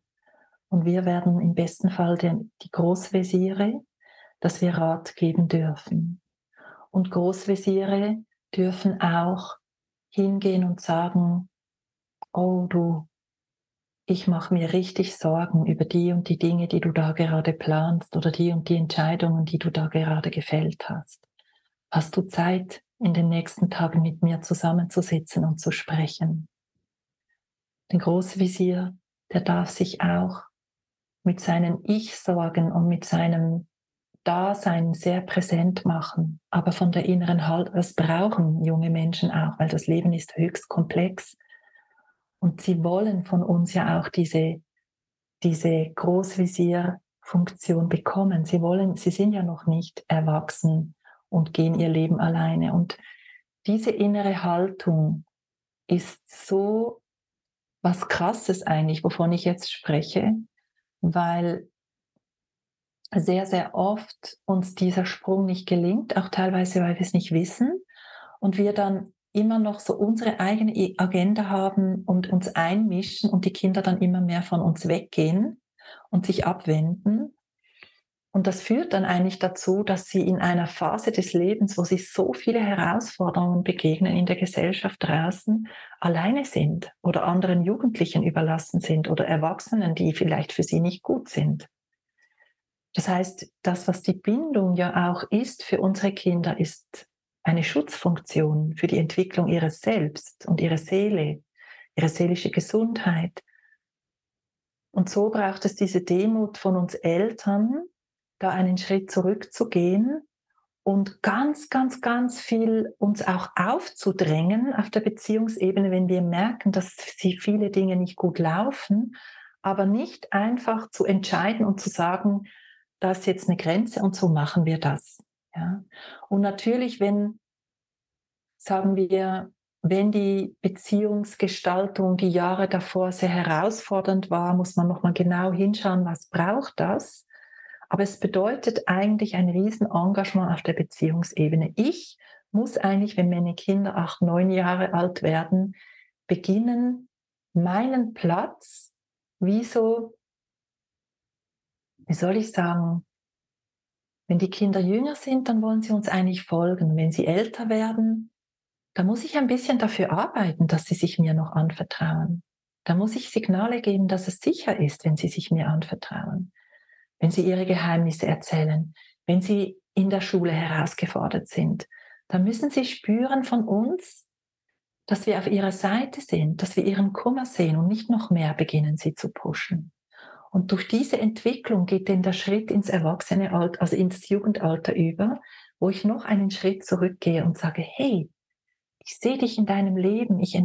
S1: Und wir werden im besten Fall die, die Großwesire, dass wir Rat geben dürfen. Und Großwesire dürfen auch hingehen und sagen, oh du ich mache mir richtig Sorgen über die und die Dinge, die du da gerade planst oder die und die Entscheidungen, die du da gerade gefällt hast. Hast du Zeit, in den nächsten Tagen mit mir zusammenzusitzen und zu sprechen? Der Großvisier, der darf sich auch mit seinen Ich-Sorgen und mit seinem Dasein sehr präsent machen, aber von der inneren Halt, das brauchen junge Menschen auch, weil das Leben ist höchst komplex und sie wollen von uns ja auch diese, diese Großvisier Schutzfunktion bekommen. Sie wollen, sie sind ja noch nicht erwachsen und gehen ihr Leben alleine. Und diese innere Haltung ist so was Krasses eigentlich, wovon ich jetzt spreche, weil sehr, sehr oft uns dieser Sprung nicht gelingt, auch teilweise, weil wir es nicht wissen und wir dann immer noch so unsere eigene Agenda haben und uns einmischen und die Kinder dann immer mehr von uns weggehen und sich abwenden. Und das führt dann eigentlich dazu, dass sie in einer Phase des Lebens, wo sie so viele Herausforderungen begegnen in der Gesellschaft draußen, alleine sind oder anderen Jugendlichen überlassen sind oder Erwachsenen, die vielleicht für sie nicht gut sind. Das heißt, das, was die Bindung ja auch ist für unsere Kinder, ist eine Schutzfunktion für die Entwicklung ihres Selbst und ihrer Seele, ihre seelische Gesundheit. Und so braucht es diese Demut von uns Eltern, da einen Schritt zurückzugehen und ganz, ganz, ganz viel uns auch aufzudrängen auf der Beziehungsebene, wenn wir merken, dass sie viele Dinge nicht gut laufen, aber nicht einfach zu entscheiden und zu sagen, da ist jetzt eine Grenze und so machen wir das. Ja? Und natürlich, wenn, sagen wir, wenn die Beziehungsgestaltung die Jahre davor sehr herausfordernd war, muss man nochmal genau hinschauen, was braucht das. Aber es bedeutet eigentlich ein Riesenengagement auf der Beziehungsebene. Ich muss eigentlich, wenn meine Kinder acht, neun Jahre alt werden, beginnen, meinen Platz wie so, wie soll ich sagen, wenn die Kinder jünger sind, dann wollen sie uns eigentlich folgen. Wenn sie älter werden, da muss ich ein bisschen dafür arbeiten, dass sie sich mir noch anvertrauen. Da muss ich Signale geben, dass es sicher ist, wenn sie sich mir anvertrauen, wenn sie ihre Geheimnisse erzählen, wenn sie in der Schule herausgefordert sind. Da müssen sie spüren von uns, dass wir auf ihrer Seite sind, dass wir ihren Kummer sehen und nicht noch mehr beginnen, sie zu pushen. Und durch diese Entwicklung geht dann der Schritt ins Erwachsenealter, also ins Jugendalter über, wo ich noch einen Schritt zurückgehe und sage, hey, ich sehe dich in deinem Leben, ich,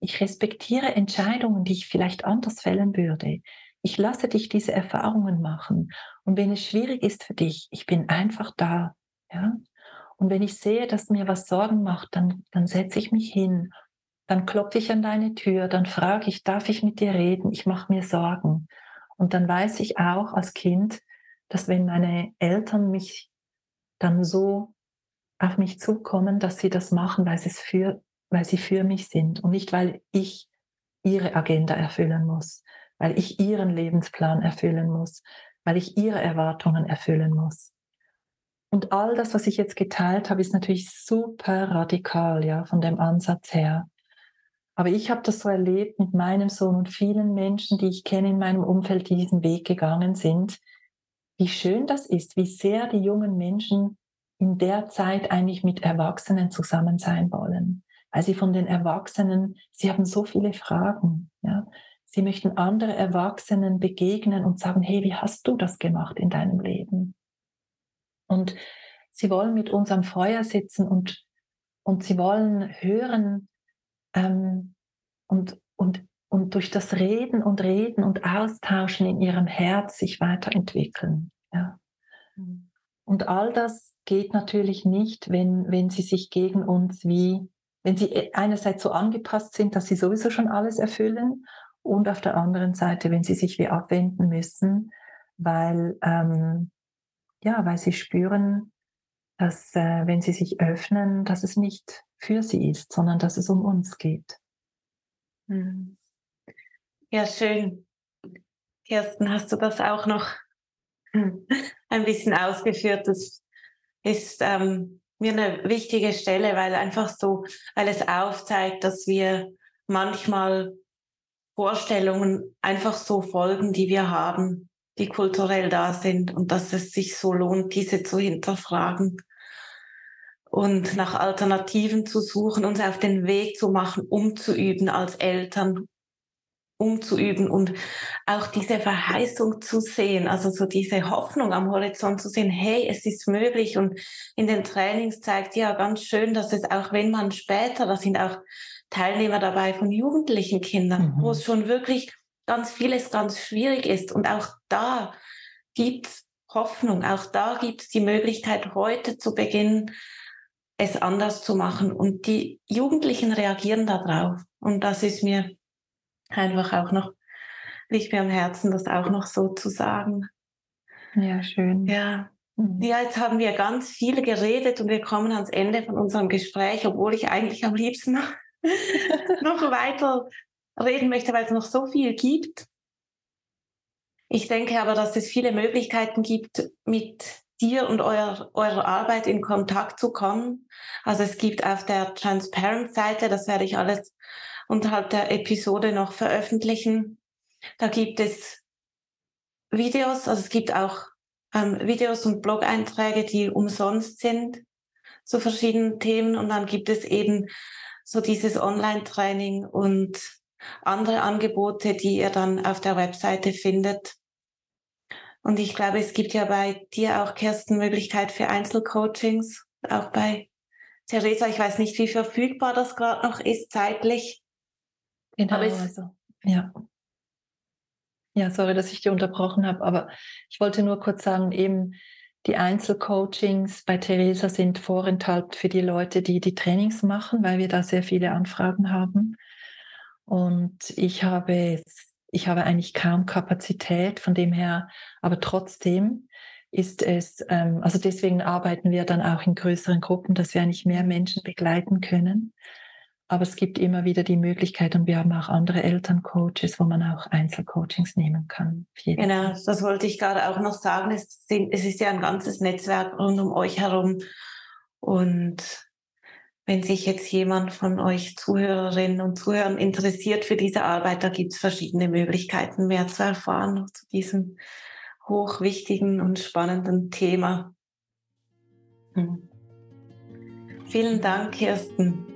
S1: ich respektiere Entscheidungen, die ich vielleicht anders fällen würde. Ich lasse dich diese Erfahrungen machen. Und wenn es schwierig ist für dich, ich bin einfach da. Ja? Und wenn ich sehe, dass mir was Sorgen macht, dann, dann setze ich mich hin, dann klopfe ich an deine Tür, dann frage ich, darf ich mit dir reden? Ich mache mir Sorgen. Und dann weiß ich auch als Kind, dass wenn meine Eltern mich dann so auf mich zukommen, dass sie das machen, weil für, weil sie für mich sind und nicht, weil ich ihre Agenda erfüllen muss, weil ich ihren Lebensplan erfüllen muss, weil ich ihre Erwartungen erfüllen muss. Und all das, was ich jetzt geteilt habe, ist natürlich super radikal, ja, von dem Ansatz her. Aber ich habe das so erlebt mit meinem Sohn und vielen Menschen, die ich kenne in meinem Umfeld, die diesen Weg gegangen sind, wie schön das ist, wie sehr die jungen Menschen in der Zeit eigentlich mit Erwachsenen zusammen sein wollen. Weil sie von den Erwachsenen, sie haben so viele Fragen. Ja? Sie möchten andere Erwachsenen begegnen und sagen, hey, wie hast du das gemacht in deinem Leben? Und sie wollen mit uns am Feuer sitzen und, und sie wollen hören, ähm, und, und, und durch das Reden und Reden und Austauschen in ihrem Herz sich weiterentwickeln. Ja. Mhm. Und all das geht natürlich nicht, wenn, wenn sie sich gegen uns wie, wenn sie einerseits so angepasst sind, dass sie sowieso schon alles erfüllen und auf der anderen Seite, wenn sie sich wie abwenden müssen, weil, ähm, ja, weil sie spüren, dass äh, wenn sie sich öffnen, dass es nicht für sie ist, sondern dass es um uns geht.
S2: Hm. Ja, schön. Kirsten, hast du das auch noch ein bisschen ausgeführt? Das ist ähm, mir eine wichtige Stelle, weil einfach so, weil es aufzeigt, dass wir manchmal Vorstellungen einfach so folgen, die wir haben, die kulturell da sind und dass es sich so lohnt, diese zu hinterfragen und nach Alternativen zu suchen, uns auf den Weg zu machen, umzuüben als Eltern, umzuüben und auch diese Verheißung zu sehen, also so diese Hoffnung am Horizont zu sehen, hey, es ist möglich und in den Trainings zeigt ja ganz schön, dass es auch wenn man später, da sind auch Teilnehmer dabei von jugendlichen Kindern, mhm. wo es schon wirklich ganz vieles ganz schwierig ist und auch da gibt es Hoffnung. Auch da gibt es die Möglichkeit, heute zu beginnen, es anders zu machen. Und die Jugendlichen reagieren darauf. Und das ist mir einfach auch noch, liegt mir am Herzen, das auch noch so zu sagen.
S1: Ja, schön.
S2: Ja. Mhm. Ja, jetzt haben wir ganz viel geredet und wir kommen ans Ende von unserem Gespräch, obwohl ich eigentlich am liebsten noch, *laughs* noch weiter reden möchte, weil es noch so viel gibt. Ich denke aber, dass es viele Möglichkeiten gibt, mit dir und euer, eurer Arbeit in Kontakt zu kommen. Also es gibt auf der Transparent-Seite, das werde ich alles unterhalb der Episode noch veröffentlichen. Da gibt es Videos, also es gibt auch ähm, Videos und Blog-Einträge, die umsonst sind zu verschiedenen Themen. Und dann gibt es eben so dieses Online-Training und andere Angebote, die ihr dann auf der Webseite findet. Und ich glaube, es gibt ja bei dir auch, Kirsten, Möglichkeit für Einzelcoachings, auch bei Theresa. Ich weiß nicht, wie verfügbar das gerade noch ist zeitlich.
S1: Genau, also, ja. Ja, sorry, dass ich dir unterbrochen habe, aber ich wollte nur kurz sagen, eben die Einzelcoachings bei Theresa sind vorenthalten für die Leute, die die Trainings machen, weil wir da sehr viele Anfragen haben. Und ich habe, ich habe eigentlich kaum Kapazität, von dem her, aber trotzdem ist es, ähm, also deswegen arbeiten wir dann auch in größeren Gruppen, dass wir eigentlich mehr Menschen begleiten können. Aber es gibt immer wieder die Möglichkeit und wir haben auch andere Elterncoaches, wo man auch Einzelcoachings nehmen kann.
S2: Genau, das wollte ich gerade auch noch sagen. Es, sind, es ist ja ein ganzes Netzwerk rund um euch herum. Und wenn sich jetzt jemand von euch Zuhörerinnen und Zuhörern interessiert für diese Arbeit, da gibt es verschiedene Möglichkeiten, mehr zu erfahren zu diesem hochwichtigen und spannenden Thema. Hm. Vielen Dank, Kirsten.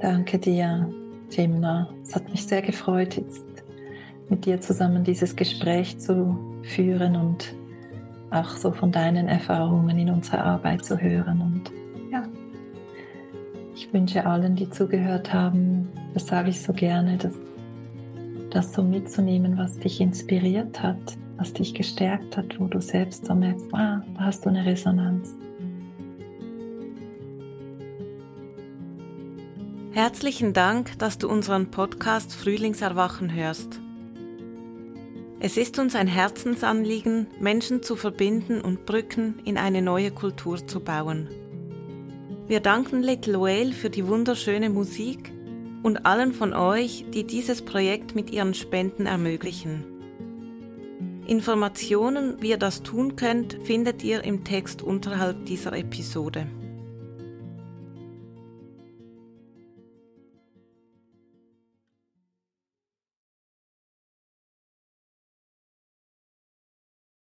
S1: Danke dir, Timna. Es hat mich sehr gefreut, jetzt mit dir zusammen dieses Gespräch zu führen und auch so von deinen Erfahrungen in unserer Arbeit zu hören. Und ich wünsche allen, die zugehört haben, das sage ich so gerne, dass das so mitzunehmen, was dich inspiriert hat, was dich gestärkt hat, wo du selbst so merkst, ah, da hast du eine Resonanz.
S2: Herzlichen Dank, dass du unseren Podcast Frühlingserwachen hörst. Es ist uns ein Herzensanliegen, Menschen zu verbinden und Brücken in eine neue Kultur zu bauen. Wir danken Little Whale für die wunderschöne Musik und allen von euch, die dieses Projekt mit ihren Spenden ermöglichen. Informationen, wie ihr das tun könnt, findet ihr im Text unterhalb dieser Episode.